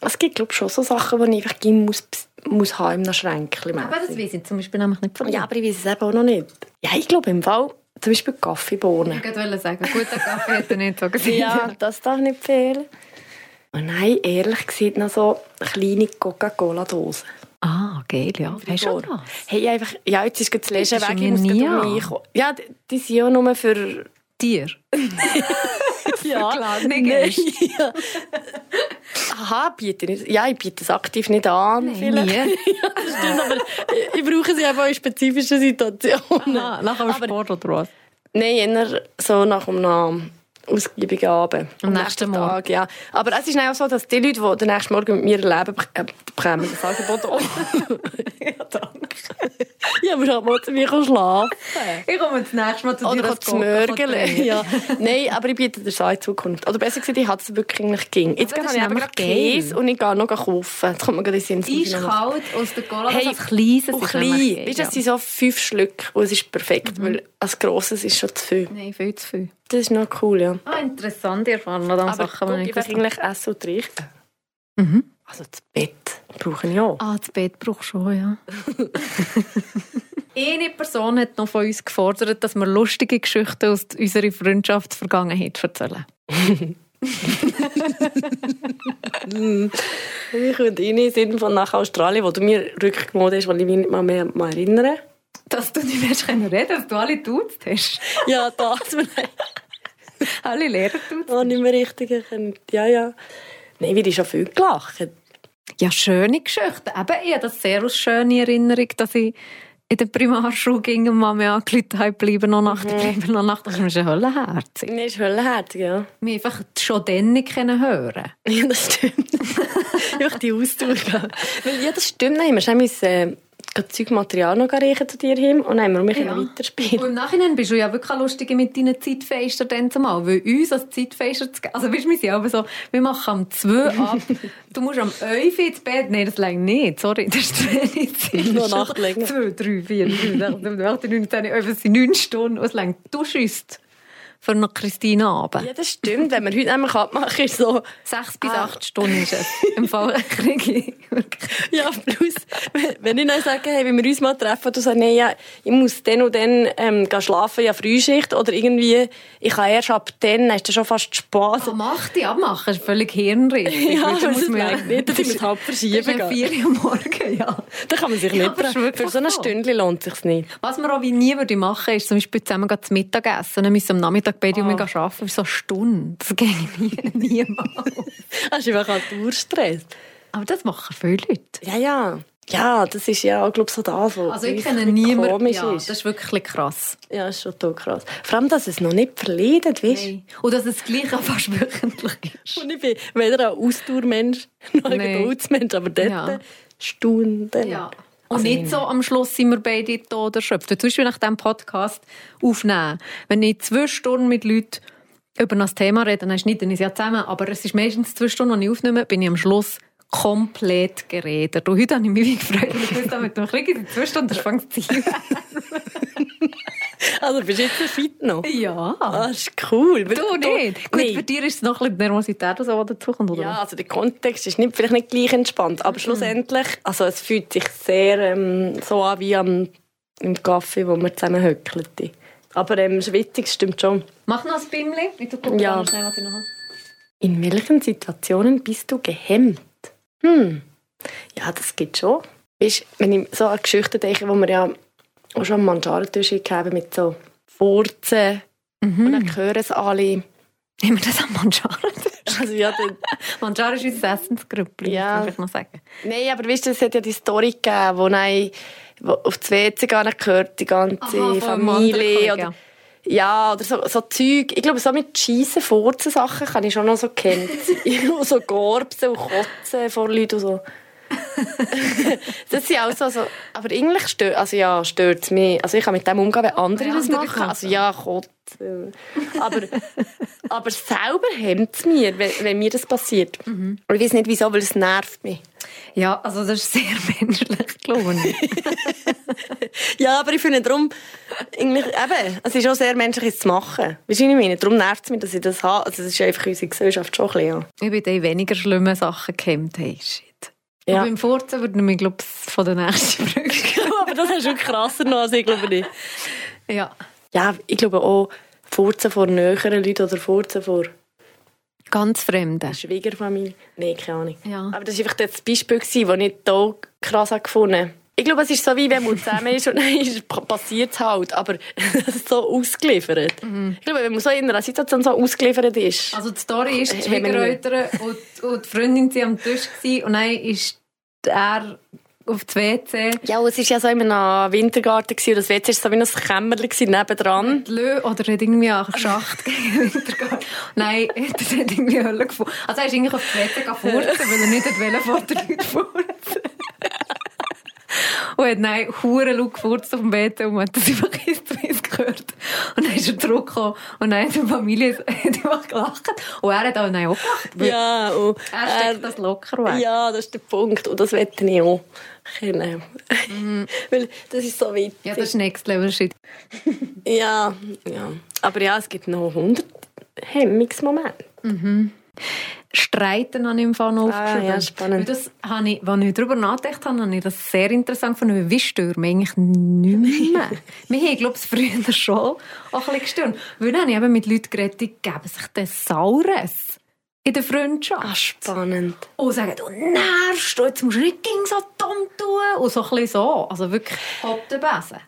Es gibt, glaube ich, schon so Sachen, die ich einfach muss, muss haben in einem Schränkchen. Aber das weiß ich zum Beispiel nämlich nicht von Ja, aber ich weiß es eben auch noch nicht. Ja, ich glaube im Fall, zum Beispiel Kaffeebohnen. Ich wollte sagen, guter Kaffee hätte nicht so gesehen. ja, das darf nicht fehlen. Und nein, ehrlich gesagt noch so kleine Coca-Cola-Dosen. Ah, geil, ja. Hast du das? Hey, einfach, ja, jetzt ist das letzte weg, ich muss nie Ja, die, die sind ja nur für... Tier? [LAUGHS] [LAUGHS] ja, klar, nicht ja. Aha, biete nicht. Ja, ich biete es aktiv nicht an. Nein, vielleicht. [LAUGHS] Ja, das stimmt, aber ich brauche sie einfach in spezifischen Situationen. Aha, nach dem Sport oder was? Nein, eher so nach einem ausgiebigen Abend. Am, nächsten, nächsten Tag, ja. Aber es ist auch so, dass die Leute, die den nächsten Morgen mit mir leben, äh, bekommen das Angebot auch. [LAUGHS] ja, danke. Ja, aber halt mal zu mir schlafen. Ich komme das nächste Mal zu dir Oder zu Mörgeln. Ja. Nein, aber ich biete dir das in Zukunft. Oder besser gesagt, ich hatte es wirklich eigentlich ging. Jetzt habe ich aber gerade Käse und ich gehe noch kaufen. Jetzt kommt mir gerade in den Sinn. kalt aus der Cola, hey, das kleines ist klein. Weißt du, das sind so fünf Schlücke und es ist perfekt, mhm. weil als grosses ist schon zu viel. Nein, viel zu viel. Das ist noch cool, ja. Ah, interessant, ihr erfahren noch Aber Sachen, die ich eigentlich essen und trinken. Mhm. Also das Bett brauche ich auch. Ah, das Bett brauche ich schon, ja. [LAUGHS] Eine Person hat noch von uns gefordert, dass wir lustige Geschichten aus unserer Freundschaftsvergangenheit erzählen. [LAUGHS] ich würde Ihnen Sinn von nach Australien, wo du mir rückgemeldet hast, weil ich mich nicht mehr, mehr erinnere. Dass du nicht mehr reden dass du alle duzt hast. [LAUGHS] ja, das. [LAUGHS] alle Lehrer duzt. Oh, nicht mehr richtig erkannt. Ja, ja. Nein, wir haben schon viel gelacht. Ja, schöne Geschichten. Eben, ich habe das sehr als schöne Erinnerung, dass ich in der Primarschule ging und Mama angerufen hat, bleiben noch Nacht, mhm. bleiben noch Nacht. Das ist höllenherzig. Das ist höllenherzig, ja. Wir einfach schon dann nicht hören [LAUGHS] Ja, das stimmt. einfach die Austausch. Weil, ja, das stimmt. Nein, wir haben äh, Zeugmaterial noch reichen zu dir hin und dann haben wir ja. weiterspielen. Und im Nachhinein bist du ja wirklich lustig mit deinen Zeitfenstern dann zumal, weil uns als Zeitfenster zu geben, also weißt du, wir sind aber so, wir machen am 2 ab, [LAUGHS] du musst am 11 ins Bett, nein, das längt nicht, sorry, das ist. Noch Nacht länger. 2, 3, 4, 5, 6, 7, 8, 9, 10, 11, es sind 9 Stunden, es längt, du schießt für noch Christine Abend. Ja, das stimmt. Wenn wir heute nämlich abmachen, ist so... Sechs bis ah. acht Stunden ist es. Im Fall [LAUGHS] kriege Ja, plus, wenn ich dann sage, hey, wenn wir uns mal treffen, du sagst, nee, ja, ich muss dann und dann ähm, schlafen, ja, Frühschicht, oder irgendwie, ich kann erst ab dann, dann ist das schon fast Spaß. Ah, mach die abmachen, das ist völlig hirnrissig. Ja, das muss man nicht, dass ich halb verschieben kann. vier Uhr morgen, ja. Da kann man sich ja, nicht... Für so eine Stunde lohnt es sich nicht. Was man auch wie nie würde machen, ist zum Beispiel zusammen zu Mittag essen. Dann müssen wir am Nachmittag Tag beide oh. wir arbeiten so eine Stunde. Das ging nie, [LAUGHS] niemals. ist einfach halt Urstress. Aber das machen viele Leute. Ja, ja. Ja, das ist ja, glaube so das, was Also ich kenne niemanden, ja, ist. das ist wirklich krass. Ja, das ist schon total krass. Vor allem, dass es noch nicht verleidet, weißt du? Und dass es gleich auch fast [LAUGHS] wöchentlich ist. Und ich bin weder ein Ausdauermensch noch ein Geduldsmensch, aber dort ja. Stunden. Ja. Und also nicht so am Schluss sind wir beide tot erschöpft. Zum Beispiel nach diesem Podcast aufnehmen. Wenn ich zwei Stunden mit Leuten über das Thema rede, dann schneiden ich es ja zusammen. Aber es ist meistens zwei Stunden, die ich aufnehme, bin ich am Schluss komplett geredet. Und heute habe ich mich gefreut, und ich wusste, mit dem Krieg in zwei Stunden fängt es an. Also bist du jetzt so fit noch? Ja. Ah, das ist cool. Du nicht? Gut, nee. für dich ist es noch ein bisschen Nervosität, die so dazukommt, oder? Ja, also der Kontext ist nicht, vielleicht nicht gleich entspannt, aber mhm. schlussendlich, also es fühlt sich sehr ähm, so an wie am, im Kaffee, wo wir zusammen höckeln. Aber ähm, schwitzig stimmt schon. Mach noch ein Bimmli. Ich gucke ja. schnell, was ich noch habe. In welchen Situationen bist du gehemmt? Hm. Ja, das geht schon. Weißt, wenn ich so an Geschichten denke, wo wir ja auch schon Mangiare-Tisch gegeben mit so Furzen mhm. und dann hören es alle. Wir das am Mangiare? Also ja, [LAUGHS] Mangiare ist unser Essensgrüppli, ja. kann ich noch sagen. Nein, aber weißt du, es hat ja die Story gegeben, wo, auf die WC gehört, die ganze Aha, Familie. Oder, ja, oder so, so Zeug. Ich glaube, so mit Schiessen, Furzen Sachen kann ich schon noch so kennen. [LAUGHS] [LAUGHS] so Gorbsen und Kotzen vor Leuten und so. [LAUGHS] das sind auch so, so aber eigentlich stört, also ja, stört es mich. Also ich kann mit dem umgehen, wenn andere ja, das machen. Also ja, Gott. Aber, aber selber hemmt es mir, wenn, wenn, mir das passiert. Mhm. Und ich weiß nicht wieso, weil es nervt mich. Ja, also das ist sehr [LAUGHS] menschlich, glaube ich. ja, aber ich finde darum, eigentlich, eben, es ist auch sehr menschlich, es zu machen. Weißt du, was ich meine? Darum nervt es mich, dass ich das habe. Also das ist einfach unsere Gesellschaft schon ein bisschen, ja. Ich bin weniger schlimme Sachen gehemmt. Hey, ja. Aber im Furzen würde ich glaube von der nächsten Brücke. [LAUGHS] aber das ist schon krasser noch als ich, glaube ich. Ja. Ja, ich glaube auch Furzen vor näheren Leuten oder Furzen vor... Ganz Fremden? Schwiegerfamilie. Nein, keine Ahnung. Ja. Aber das war einfach das Beispiel, das ich hier krass gefunden habe. Ich glaube, es ist so wie wenn man zusammen ist und [LAUGHS] dann passiert es halt, aber [LAUGHS] so ausgeliefert. Mhm. Ich glaube, wenn man so in einer Situation so ausgeliefert ist. Also die Story ist, die Schwiegereltern und, und die Freundin waren am Tisch und dann ist er auf das WC. Ja, und es war ja so in einem Wintergarten und das WC war so wie ein Kämmerchen nebendran. Lö, oder hat irgendwie einen Schacht [LAUGHS] gegen den Wintergarten. Nein, das hat irgendwie Hölle gefunden. Also er ist eigentlich auf das WC gefurzt, weil er nicht vor der Leute furzen [LAUGHS] und hat dann hure laut gefurzt auf dem Bett und hat das einfach ins Twist gehört. Und dann ist er zurückgekommen und dann hat die Familie [LAUGHS] einfach gelacht. Und er hat auch, dann auch gelacht. Ja, und er steckt äh, das locker weg. Ja, das ist der Punkt. Und das wette ich auch kennen. Mhm. [LAUGHS] Weil das ist so wichtig. Ja, das ist Next Level Shit. ja, ja. Aber ja, es gibt noch 100 Hemmungsmomente. Mhm. Streiten an im Fall noch ah, ja, spannend. das habe ich, als ich darüber nachgedacht habe, habe ich das sehr interessant gefunden, wie stören wir eigentlich nicht mehr. [LAUGHS] wir haben, glaube ich, früher schon auch ein bisschen gestört. Weil dann habe ich eben mit Leuten geredet, die geben sich das Saures in der Freundschaft. Ah, spannend. Und sagen, du nervst, jetzt musst du nicht so dumm tun. Und so ein bisschen so. Also wirklich hopp den Besen.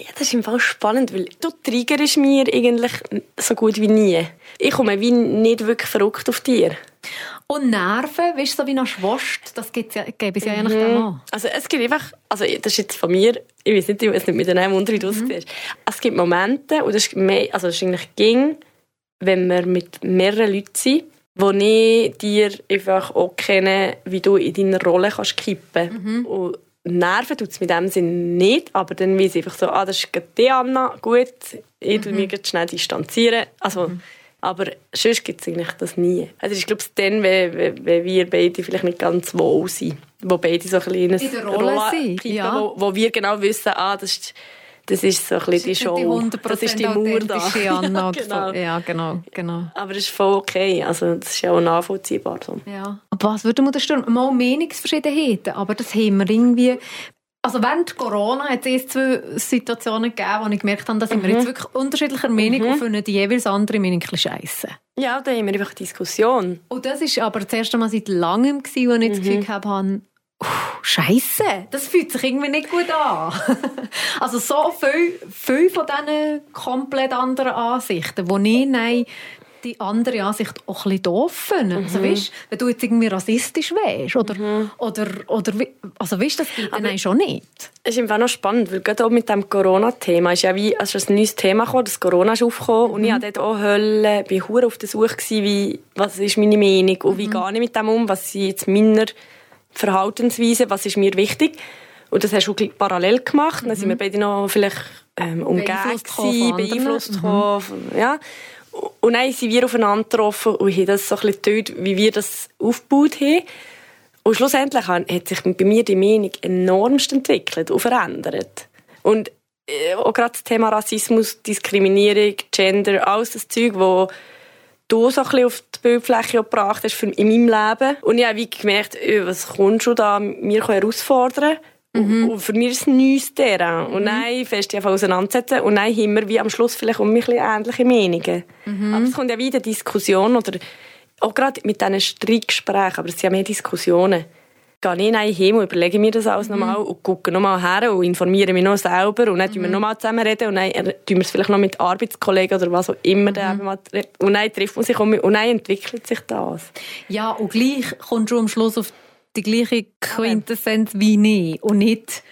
Ja, das ist im Fall spannend, weil du triggerst mir eigentlich so gut wie nie. Ich komme wie nicht wirklich verrückt auf dir. Und Nerven, weißt du, so wie nach Schwast, das gibt es ja, ja je nachdem mhm. an. Also es gibt einfach, also das ist jetzt von mir, ich weiß nicht, ich weiß nicht mit dem Unter, wie du es mhm. Es gibt Momente, und das ist, mehr, also das ist eigentlich ging, wenn wir mit mehreren Leuten sind, wo ich dir einfach auch kenne, wie du in deiner Rolle kannst kippen. Mhm. Und nerven tut es mit dem Sinn nicht, aber dann weiß ich einfach so, ah, das ist die Anna, gut, ich mhm. mich schnell distanzieren. Also, mhm. Aber sonst gibt es eigentlich das nie. Also ich glaube, es dann, wenn, wenn wir beide vielleicht nicht ganz wohl sind, wo beide so ein kleines in der Rolle, Rolle sind, ja. wo, wo wir genau wissen, ah, das ist das ist so ein bisschen die Show. Die das ist die Mauer da. [LAUGHS] Anna genau. Ja, genau, genau. Aber das ist voll okay. Also, das ist ja auch nachvollziehbar. So. Ja. Aber was würde man da stören? Mal Meinungsverschiedenheiten, aber das haben wir irgendwie also während Corona hat es zwei Situationen gegeben, wo ich gemerkt habe, dass mhm. wir jetzt wirklich unterschiedlicher Meinung mhm. und finden die jeweils andere Meinung ein scheiße. Ja, da haben wir einfach Diskussion. Und das war aber das erste Mal seit langem, wo ich mhm. das Gefühl habe, Scheiße, das fühlt sich irgendwie nicht gut an. [LAUGHS] also so viel, viel von diesen komplett anderen Ansichten, wo ich nein, die andere Ansicht auch ein bisschen doof. Also, mhm. Also, weißt, wenn du jetzt irgendwie rassistisch wärst oder, mhm. oder, oder also weißt, das geht dann schon nicht. Es ist einfach noch spannend, weil gerade auch mit dem Corona-Thema ist ja wie, also ein neues Thema gekommen, das Corona ist aufgekommen mhm. und ich war dort auch Hölle, bin auf der Suche gewesen, wie, was ist meine Meinung und wie mhm. gehe ich mit dem um, was sind jetzt meine Verhaltensweise, was ist mir wichtig. Und das hast du parallel gemacht. Dann sind wir mhm. beide noch vielleicht ähm, umgeben, beeinflusst, beeinflusst mhm. ja. Und dann sind wir aufeinander getroffen und haben das so ein bisschen getötet, wie wir das aufgebaut haben. Und schlussendlich hat sich bei mir die Meinung enormst entwickelt und verändert. Und äh, auch gerade das Thema Rassismus, Diskriminierung, Gender, alles das Zeug, wo du so ein bisschen auf die Bildfläche gebracht hast in meinem Leben. Und ich habe wie gemerkt, äh, was kommst du da mir herausfordern Mhm. Und für mich ist es ein neues Terrain. Und mhm. dann fest einfach auseinandersetzen. Und dann haben wir wie am Schluss vielleicht um bisschen ähnliche Meinungen. Mhm. Aber es kommt ja wieder Diskussion oder auch gerade mit diesen Streitgesprächen, aber es sind ja mehr Diskussionen gehe ich dann hin und überlege mir das alles mhm. nochmal und gucke nochmal her und informiere mich noch selber und dann mhm. wir nochmal zusammen reden und dann tun wir es vielleicht noch mit Arbeitskollegen oder was auch immer mhm. und dann trifft man sich und, dann entwickelt sich das. Ja, und gleich kommst du am Schluss auf die gleiche Quintessenz wie ich und nicht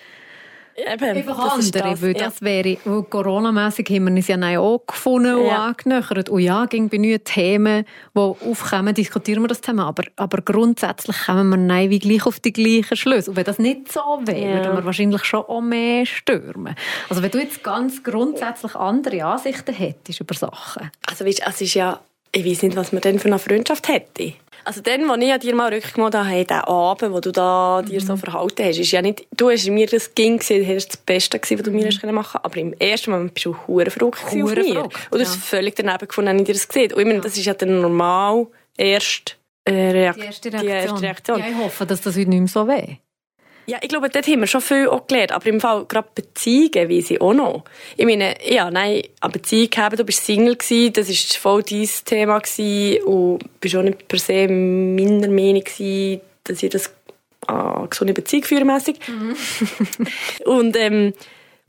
Eben, Einfach andere, das, weil ja. das wäre, weil Corona-mässig haben wir uns ja auch gefunden und ja. angenähert. Und ja, ging bei neuen Themen, die aufkommen, diskutieren wir das Thema. Aber, aber grundsätzlich kommen wir nein, wie gleich auf die gleichen Schlüsse. Und wenn das nicht so wäre, ja. würden wir wahrscheinlich schon auch mehr stürmen. Also wenn du jetzt ganz grundsätzlich andere Ansichten hättest über Sachen. Also weißt, es ist ja, ich weiß nicht, was man denn für eine Freundschaft hätte. Also dann, als ich dir mal rückgemacht habe, den Abend, wo du da dir so mhm. verhalten hast, ist ja nicht, du hast mir das ging gesehen, das das Beste was du mir mhm. machen Aber im ersten Moment bist du hure verrückt auf mir. Verrückt, und du hast ja. völlig daneben gefunden, wenn ich dir das gesehen. Und ich meine, das ist ja dann normal äh, Reakt die erste Reaktion. Die erste Reaktion. Ja, ich hoffe, dass das heute nicht mehr so weh. Ja, ich glaube, dort haben wir schon viel auch gelernt. Aber im Fall gerade Beziehungen wie sie auch noch. Ich meine, ja, nein, eine Beziehung haben, du bist Single gewesen, das war voll dein Thema gewesen und bist auch nicht per se meiner Meinung gewesen, dass ich das eine gesunde Beziehung führen mässig. Mhm. [LAUGHS] und, ähm,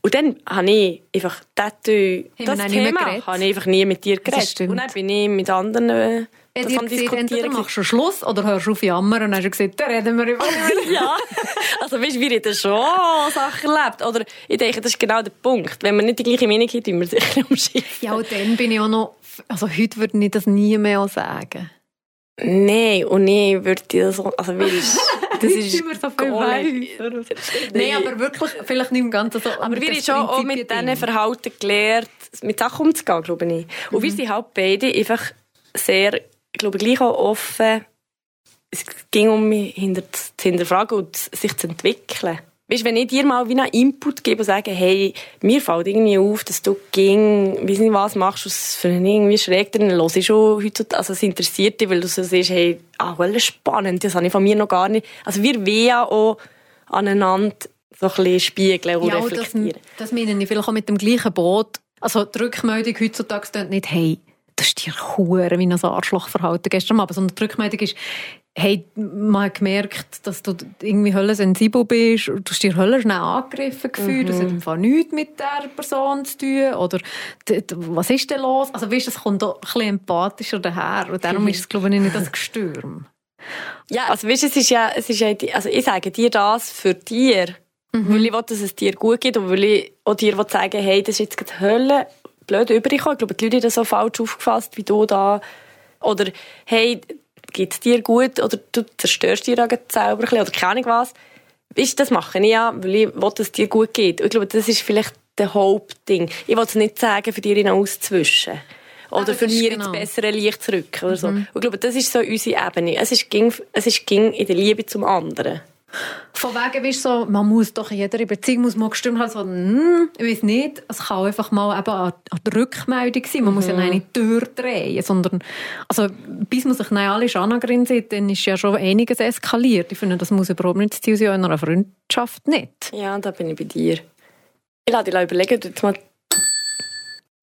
und dann habe ich einfach das, das Thema habe ich einfach nie mit dir geredet. Und dann bin ich mit anderen hat ihr gesehen, entweder machst du Schluss oder hörst du auf Jammern und hast du gesagt, da reden wir über Ja, also weißt du, wir haben schon Sachen erlebt. Oder ich denke, das ist genau der Punkt. Wenn man nicht die gleiche Meinung hat, tun wir sicher umschiffen. Ja, und dann bin ich auch noch, also heute würde ich das nie mehr sagen. Nein, und ich würde dir so, also weißt das ist immer so viel Nein, aber wirklich, vielleicht nicht im Ganzen so. Aber wir haben schon auch mit diesen Verhalten gelernt, mit Sachen umzugehen, glaube ich. Und mhm. wir sind halt beide einfach sehr ich glaube, gleich auch offen. Es ging um mich hinter, zu hinterfragen und sich zu entwickeln. Weißt, wenn ich dir mal wie einen Input gebe und sage, hey, mir fällt irgendwie auf, dass du ging, wie nicht was machst, was für einen irgendwie schräg, dann höre ich schon heute, also es interessiert dich, weil du so siehst, hey, ah, well, spannend, das habe ich von mir noch gar nicht. Also wir wollen auch aneinander so ein bisschen spiegeln und ja, reflektieren. Das, das meine ich vielleicht auch mit dem gleichen Boot. Also die Rückmeldung heutzutage klingt nicht, hey, das ist dir hure wie ein Arschlochverhalten gestern Abend. Sondern die Rückmeldung ist, hey, man hat gemerkt, dass du irgendwie höllensensibel bist, du hast dir höllen schnell angegriffen gefühlt, mhm. das hat einfach nichts mit der Person zu tun, oder was ist denn los? Also weißt, es kommt auch ein bisschen empathischer daher und darum ist es, glaube ich, nicht das Gestürm. [LAUGHS] Ja, also weißt, es ist ja, es ist ja, also ich sage dir das für dir, mhm. weil ich will, dass es dir gut geht und weil ich auch dir sagen hey, das ist jetzt gerade Hölle blöd übergekommen. Ich glaube, die Leute haben das so falsch aufgefasst wie du da. Oder, hey, geht es dir gut? Oder du zerstörst dir selber ein bisschen, oder keine Ahnung was. Weißt, das mache ich ja, weil ich will, dass es dir gut geht. ich glaube, das ist vielleicht der Hauptding. Ich will es nicht sagen, für dich auszuwischen. Oder für mich genau. ins bessere Licht zu rücken. Oder so. Mhm. ich glaube, das ist so unsere Ebene. Es ist, ging, es ist ging in der Liebe zum anderen. Von wegen, weißt, so, man muss doch in jeder Beziehung muss man gestimmt haben, so, hm, ich weiß nicht, es kann einfach mal eben an, an der Rückmeldung sein, man mhm. muss ja mhm. nicht durchdrehen, sondern, also, bis man sich nicht alle Schanagrin sieht, dann ist ja schon einiges eskaliert. Ich finde, das muss überhaupt nicht das Ziel sein, in einer Freundschaft nicht. Ja, da bin ich bei dir. Ich lasse dich überlegen, mal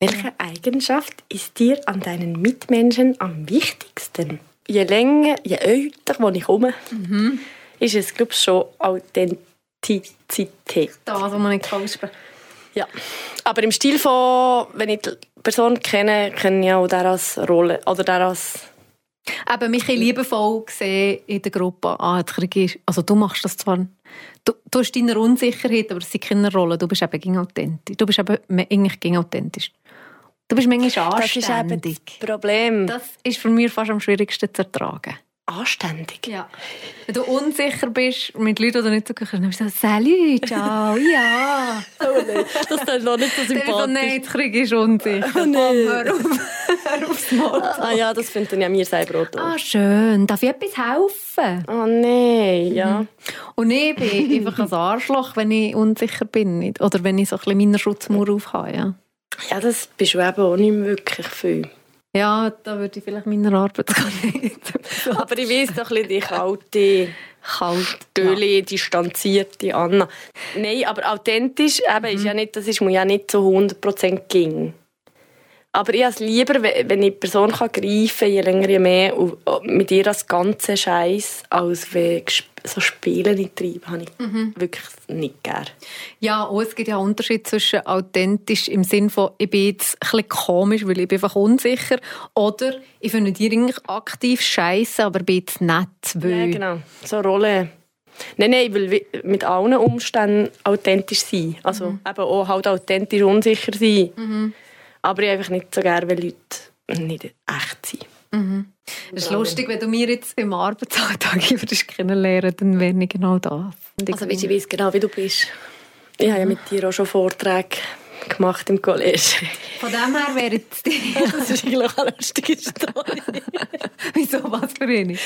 welche Eigenschaft ist dir an deinen Mitmenschen am wichtigsten? Je länger, je älter, wo ich komme, mhm ist es, glaube ich, schon Authentizität. Das, was man nicht aussprechen Ja. Aber im Stil von, wenn ich die Person kenne, kenne ich auch der als Rolle, oder der als Eben, mich liebevoll gesehen in der Gruppe. Ah, also du machst das zwar, du, du hast deine Unsicherheit, aber es ist keine Rolle. Du bist eben authentisch. Du bist eben eigentlich authentisch. Du bist manchmal anständig. Das ist eben das Problem. Das ist für mich fast am schwierigsten zu ertragen anständig. Ja. Wenn du unsicher bist mit Leuten, die du nicht so kannst, dann bist du so, «Salut, ciao, ja!» [LAUGHS] Oh nein, das ist noch nicht so sympathisch. Dann nein, jetzt kriege ich unsicher. Oh nein. [LAUGHS] Aufs Motto. Ah ja, das finden ja mir selber auch Ah, schön. Darf ich etwas helfen? Oh nein, ja. Mhm. Und ich bin [LAUGHS] einfach ein Arschloch, wenn ich unsicher bin. Oder wenn ich so ein bisschen meine Schutzmauer aufhabe, ja. Ja, das bist du eben auch nicht wirklich viel. Ja, da würde ich vielleicht meiner Arbeit nicht. [LAUGHS] Aber ich weiß doch ein bisschen die kalte, kalt, Döli, ja. distanzierte Anna. Nein, aber authentisch eben, mhm. ist ja nicht, das ist mir ja nicht so 100% ging. Aber ich habe es lieber, wenn ich die Person kann greifen kann, je länger, je mehr, und mit ihr das ganze Scheiß, als wenn so Spiele nicht treiben, habe ich mhm. wirklich nicht gern. Ja, und es gibt ja einen Unterschied zwischen authentisch im Sinne von, ich bin jetzt ein komisch, weil ich bin einfach unsicher, oder ich finde dir eigentlich aktiv scheiße, aber bin jetzt nett. Weil... Ja, genau. So Rolle. Nein, nein, ich will mit allen Umständen authentisch sein. Also mhm. eben auch halt authentisch unsicher sein. Mhm. Aber ich einfach nicht so gerne, wenn Leute nicht echt sind. Mhm. Es ist lustig, wenn du mir jetzt im Arbeitsalltag [LAUGHS] würdest kennenlernen, dann wäre ich genau das. Also ich weiß genau, wie du bist. Ich habe ja mit dir auch schon Vorträge gemacht im College. Von dem her wäre jetzt die... [LAUGHS] das ist eigentlich eine lustige Story. [LAUGHS] Wieso, was für eine?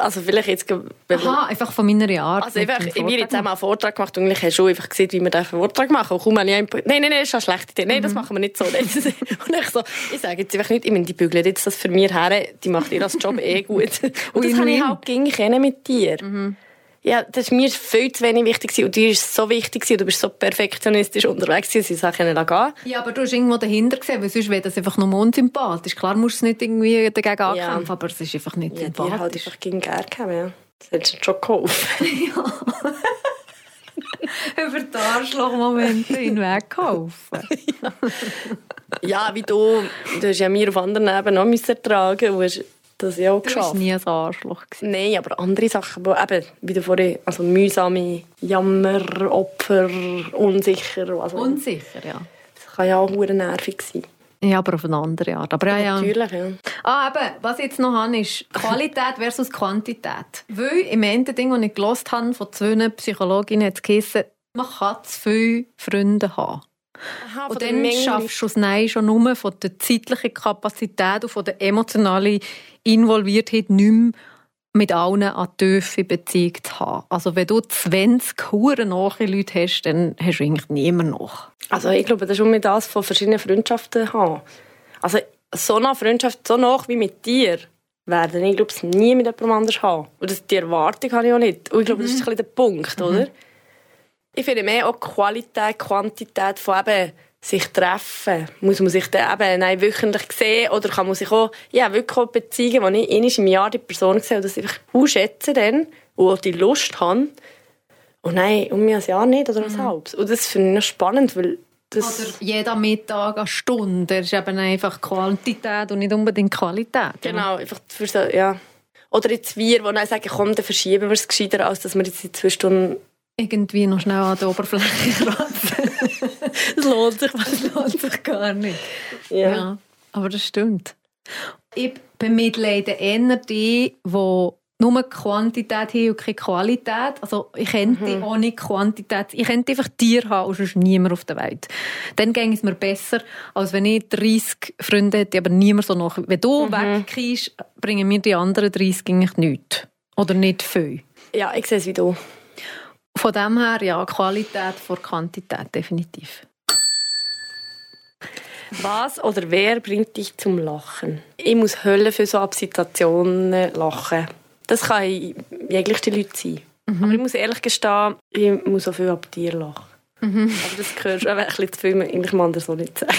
Also vielleicht jetzt... Aha, einfach von meiner Art. Also einfach, ich habe jetzt einmal einen Vortrag gemacht und ich habe schon einfach gesehen, wie wir einen Vortrag machen. Und kaum habe ich einen... Nein, nein, nein, das ist eine schlechte Idee. Nein, das mhm. machen wir nicht so. [LAUGHS] und ich so, ich sage jetzt einfach nicht, ich meine, die bügelt jetzt das für mich her, die macht ihr als Job eh gut. Und das kann ich halt kennen mit dir. Mhm ja, das war mir viel zu wenig wichtig und dir ist so wichtig und du bist so perfektionistisch unterwegs dass ich Sachen gehen Ja, aber du hast irgendwo dahinter gesehen, weil sonst wäre das einfach nur unsympathisch. Klar musst du nicht irgendwie dagegen ankämpfen, ja. aber es ist einfach nicht ja, sympathisch. Ja, halt einfach gegen gerne ja. Das hättest du schon geholfen. [LAUGHS] ja. [LAUGHS] Über die Arschlochmomente hinweg geholfen. [LAUGHS] ja. ja, wie du, du hast ja mir auf anderen Ebenen auch ertragen müssen das ja auch geschafft. Du warst nie ein Arschloch. Gewesen. Nein, aber andere Sachen, die eben, wie du vorhin, also mühsame Jammer, Opfer, unsicher. Also, unsicher, ja. Das kann ja auch nervig sein. Ja, aber auf eine andere Art. Aber ja, ja. Natürlich, ja. Ah, eben, was ich jetzt noch habe, ist Qualität [LAUGHS] versus Quantität. Weil im Endeffekt, das ich gelernt habe von zwei Psychologinnen, hat es man kann zu viele Freunde haben. Aha, und dann schaffst du es nein, schon nur von der zeitlichen Kapazität und von der emotionalen Involviertheit nicht mehr mit allen an tiefe Beziehung zu haben. Also wenn du 20 hure nahe Leute hast, dann hast du eigentlich niemanden noch. Also ich glaube, das ist um das von verschiedenen Freundschaften haben. Also so eine Freundschaft, so nah wie mit dir, werde ich glaube nie mit jemandem anders haben. Und das, die Erwartung habe ich auch nicht. Und ich glaube, mhm. das ist ein bisschen der Punkt, mhm. oder? Ich finde mehr auch Qualität, Quantität von eben sich treffen. Muss man sich dann eben nein, wöchentlich sehen oder kann man sich auch, ja, wirklich auch beziehen, wo ich einmal im Jahr die Person sehe und das einfach schätze dann und auch die Lust habe. Und nein, um mich ein Jahr nicht oder ein mhm. halbes. Und das finde ich noch spannend, weil das oder jeder Mittag eine Stunde. Das ist eben einfach Quantität und nicht unbedingt Qualität. Genau, einfach für so, ja. Oder jetzt wir, die dann sagen, komm, dann verschieben wir es gescheiter, als dass wir jetzt in zwei Stunden irgendwie noch schnell an der Oberfläche [LAUGHS] kratzen. das lohnt sich, das lohnt sich gar nicht. Ja. ja. aber das stimmt. Ich bemitleide eher die, die nur Quantität haben und keine Qualität. Also ich könnte mhm. ohne Quantität, ich könnte einfach Tier haben und sonst niemand auf der Welt. Dann ging es mir besser, als wenn ich 30 Freunde hätte, aber niemand so noch. Wenn du mhm. wegkommst, bringen mir die anderen 30 eigentlich nichts. Oder nicht viel. Ja, ich sehe es wie du. Von dem her, ja, Qualität vor Quantität, definitiv. Was oder wer bringt dich zum Lachen? Ich muss Hölle für so Situationen lachen. Das kann jegliche Leute sein. Mhm. Aber ich muss ehrlich gestehen, ich muss auch viel ab dir lachen. Mhm. Aber das gehört schon ein bisschen zu viel, ich kann das so nicht sagen.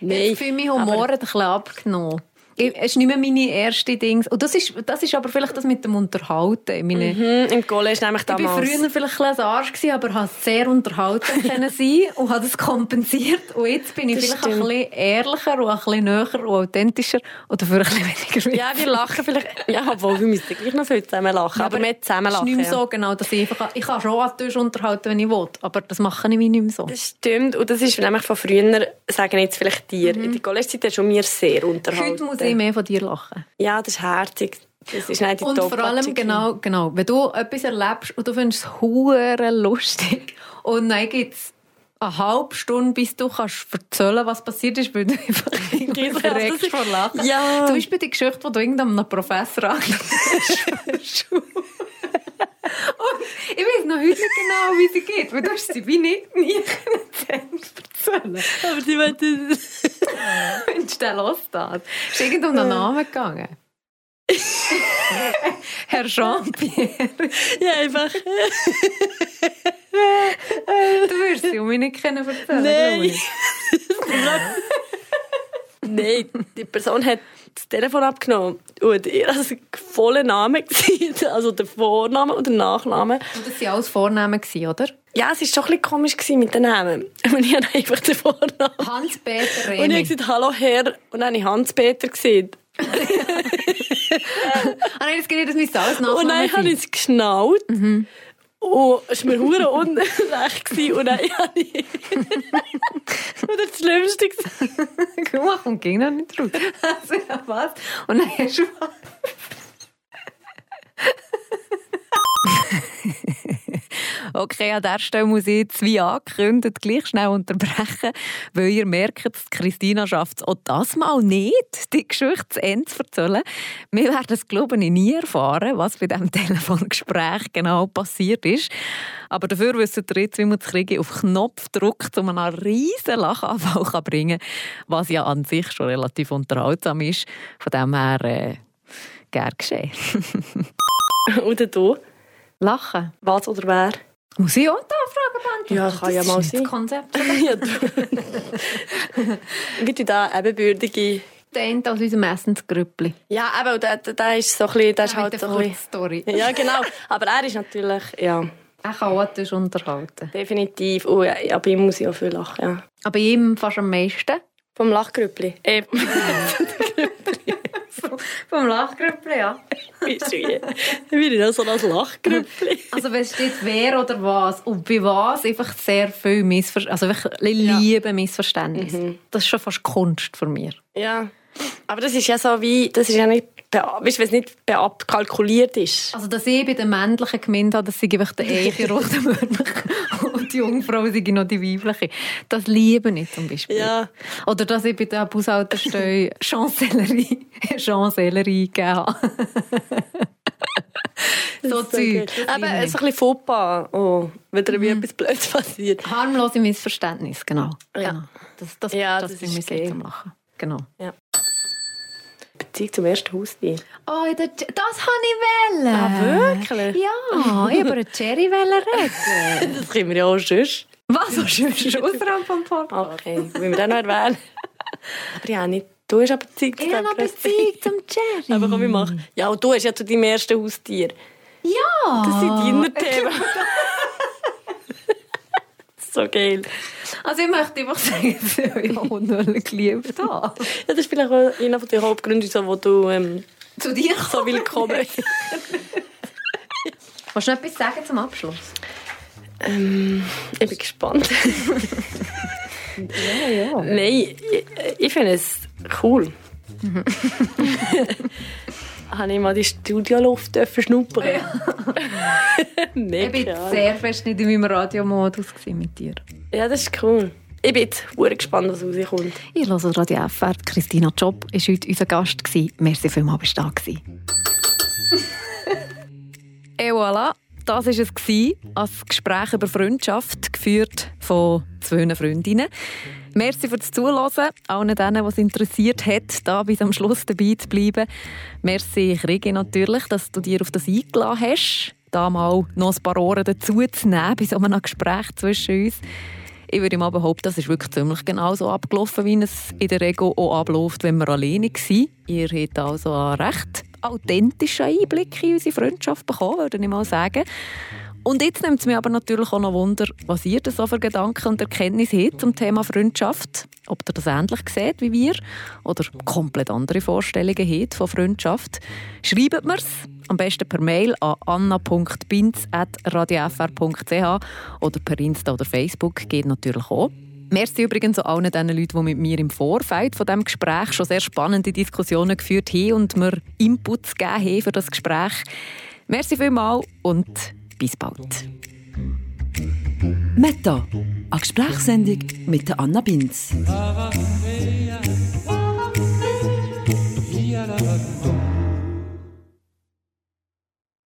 Nein. Ich fühle mich Humor aber... ein bisschen abgenommen. Es ist nicht mehr meine erste Dings. Und das ist, das ist aber vielleicht das mit dem Unterhalten. Meine, mhm, Im College nämlich damals. Ich war früher vielleicht ein Arsch, gewesen, aber habe sehr unterhalten [LAUGHS] können sein und habe das kompensiert. Und jetzt bin ich das vielleicht stimmt. ein bisschen ehrlicher und ein bisschen näher und authentischer und dafür ein bisschen weniger Ja, wir lachen vielleicht. Ja, obwohl wir müssen gleich noch viel zusammen lachen. Ja, aber, aber zusammen lachen. Es ist nicht mehr so genau, dass ich einfach, ich kann schon an unterhalten, wenn ich will, aber das mache ich nicht mehr so. Das stimmt. Und das ist nämlich von früher, sagen jetzt vielleicht dir, mhm. in der College-Zeit hast du mir sehr unterhalten bisschen mehr von dir lachen. Ja, das ist herzig. Das ist nicht die Und vor allem, genau, genau, wenn du etwas erlebst und du findest es hure lustig und dann gibt es eine halbe Stunde, bis du kannst erzählen was passiert ist, weil du einfach [LAUGHS] verreckst vor Lachen. Ja. Zum Beispiel die Geschichte, die du irgendeinem Professor angeschaut [LAUGHS] ich weiß noch heute nicht genau, wie sie geht, weil du hast sie wie nicht nie erzählen Aber die wollte... Mensch, der los das. [LAUGHS] Ist irgend um den Namen gegangen? [LAUGHS] Herr Jean-Pierre. Ja, einfach. du wirst sie um mich nicht kennen erzählen. Nein. [LAUGHS] Nein, die Person hat das Telefon abgenommen und ihr war voller Name, also der Vorname und der Nachname. Und das waren alles Vornamen, oder? Ja, es war schon ein bisschen komisch mit den Namen. [LAUGHS] Und ich habe einfach den Vornamen. Hans-Peter. Und ich habe gesagt, hallo Herr, und dann habe ich Hans-Peter gesehen. [LAUGHS] ah nein, das geht nicht, mein alles Nachname Und dann habe ich es geschnallt. Mhm. Und es war mir hure unrecht. Und dann [LAUGHS] habe ich... und das Schlimmste Guck mal, kommt ging noch nicht raus. Also, ja, was? Und dann hast du... Okay, an dieser Stelle muss ich jetzt, wie angekündigt, gleich schnell unterbrechen, weil ihr merkt, Christina schafft es auch das mal nicht, die Geschichte zu Ende zu erzählen. Wir werden es, glaube ich, nie erfahren, was bei diesem Telefongespräch genau passiert ist. Aber dafür wisst ihr jetzt, wie man das Kriegen auf Knopf drückt, um einen riesen Lachanfall zu bringen was ja an sich schon relativ unterhaltsam ist. Von dem her, äh, gern geschehen. [LAUGHS] Oder du? Lachen. Was oder wer? Muss ich auch da Fragen beantworten? Ja, kann ja mal sein. Das Konzept. [LAUGHS] Wie du [LAUGHS] da ebenbürtige Dent aus unserem Essensgrüppli. Ja, aber der, der ist so ein bisschen, der ist halt so ein Story. Ja, genau. Aber er ist natürlich, ja. Er kann auch unterhalten. Definitiv. Oh, ja, bei ihm muss ich auch viel lachen, ja. Aber ihm fast am meisten? Vom Lachgrüppli. Äh, [LAUGHS] Vom Lachgrüppli, ja. Wie ich so als Lachgrüppli. Also wenn es steht wer oder was und bei was einfach sehr viel Missverständnis, also wirklich liebe ja. Missverständnis. Mhm. Das ist schon fast Kunst für mich. Ja, aber das ist ja so wie, das ist ja nicht weißt, wenn es nicht kalkuliert ist. Also, dass ich bei den männlichen gemeint habe, dass sie einfach der echte Rotenmönch [LAUGHS] und die Jungfrau sei noch die weibliche. Das liebe ich zum Beispiel. Ja. Oder dass ich bei der Bushaltestelle Chancellerie, [LAUGHS] Chancellerie gegeben habe. [LAUGHS] so Zeug. Aber ein bisschen Fauxpas, oh, wenn dir mhm. etwas Blödes passiert. Harmlose Missverständnis, genau. Ja. Genau. Das, das, ja, das, das ist mein okay. Lachen. Genau. Ja. Beziehung zum ersten Haustier. Oh, das, das habe ich wollen. Ah, wirklich? Ja, ich über einen Cherry reden. [LAUGHS] das können wir ja auch sonst. Was? Auch sonst? Außerhalb vom Podcast? Okay, wollen wir das noch erwähnen? aber ja, nicht. Du hast aber zum Ich habe Beziehung zum [LAUGHS] Cherry. Aber komm, wir machen. Ja, und du hast ja zu deinem ersten Haustier. Ja. Das sind deine Themen. [LAUGHS] so geil. Also ich möchte einfach sagen, dass ich euch auch geliebt habe. Ja, das ist vielleicht auch einer der Hauptgründe, so, wo du ähm, zu dir so willkommen [LAUGHS] Willst du noch etwas sagen zum Abschluss? Ähm, ich bin gespannt. ja, ja. Nein, ich, ich finde es cool. [LAUGHS] habe ich mal die Studioluft schnuppern. [LAUGHS] ich war sehr fest nicht in meinem Radiomodus mit dir. Ja, das ist cool. Ich bin jetzt gespannt, was rauskommt. Ich höre Radio FR. Christina Job war heute unser Gast. Merci vielmals, dass du da warst. [LAUGHS] Et voilà, das war es. Ein Gespräch über Freundschaft, geführt von zwei Freundinnen. Merci fürs Zuhören. Allen denen, was interessiert hat, da bis am Schluss dabei zu bleiben. Merci, Kriege, natürlich, dass du dir auf das eingeladen hast, da mal noch ein paar Ohren dazu zu nehmen bei so einem Gespräch zwischen uns. Ich würde mal behaupten, das ist wirklich ziemlich genau so abgelaufen, wie es in der Regel auch abläuft, wenn wir alleine sind. Ihr habt also einen recht authentischen Einblick in unsere Freundschaft bekommen, würde ich mal sagen. Und jetzt nimmt es mich aber natürlich auch noch Wunder, was ihr so für Gedanken und Erkenntnisse habt zum Thema Freundschaft. Ob ihr das ähnlich seht wie wir oder komplett andere Vorstellungen habt von Freundschaft. Schreibt mir's am besten per Mail an anna.binz.radiofr.ch oder per Insta oder Facebook geht natürlich auch. Merci übrigens an allen den Leuten, die mit mir im Vorfeld von diesem Gespräch schon sehr spannende Diskussionen geführt haben und mir Inputs gegeben haben für das Gespräch. Merci vielmals und bis bald. Meta Eine Gesprächssendung mit Anna Binz.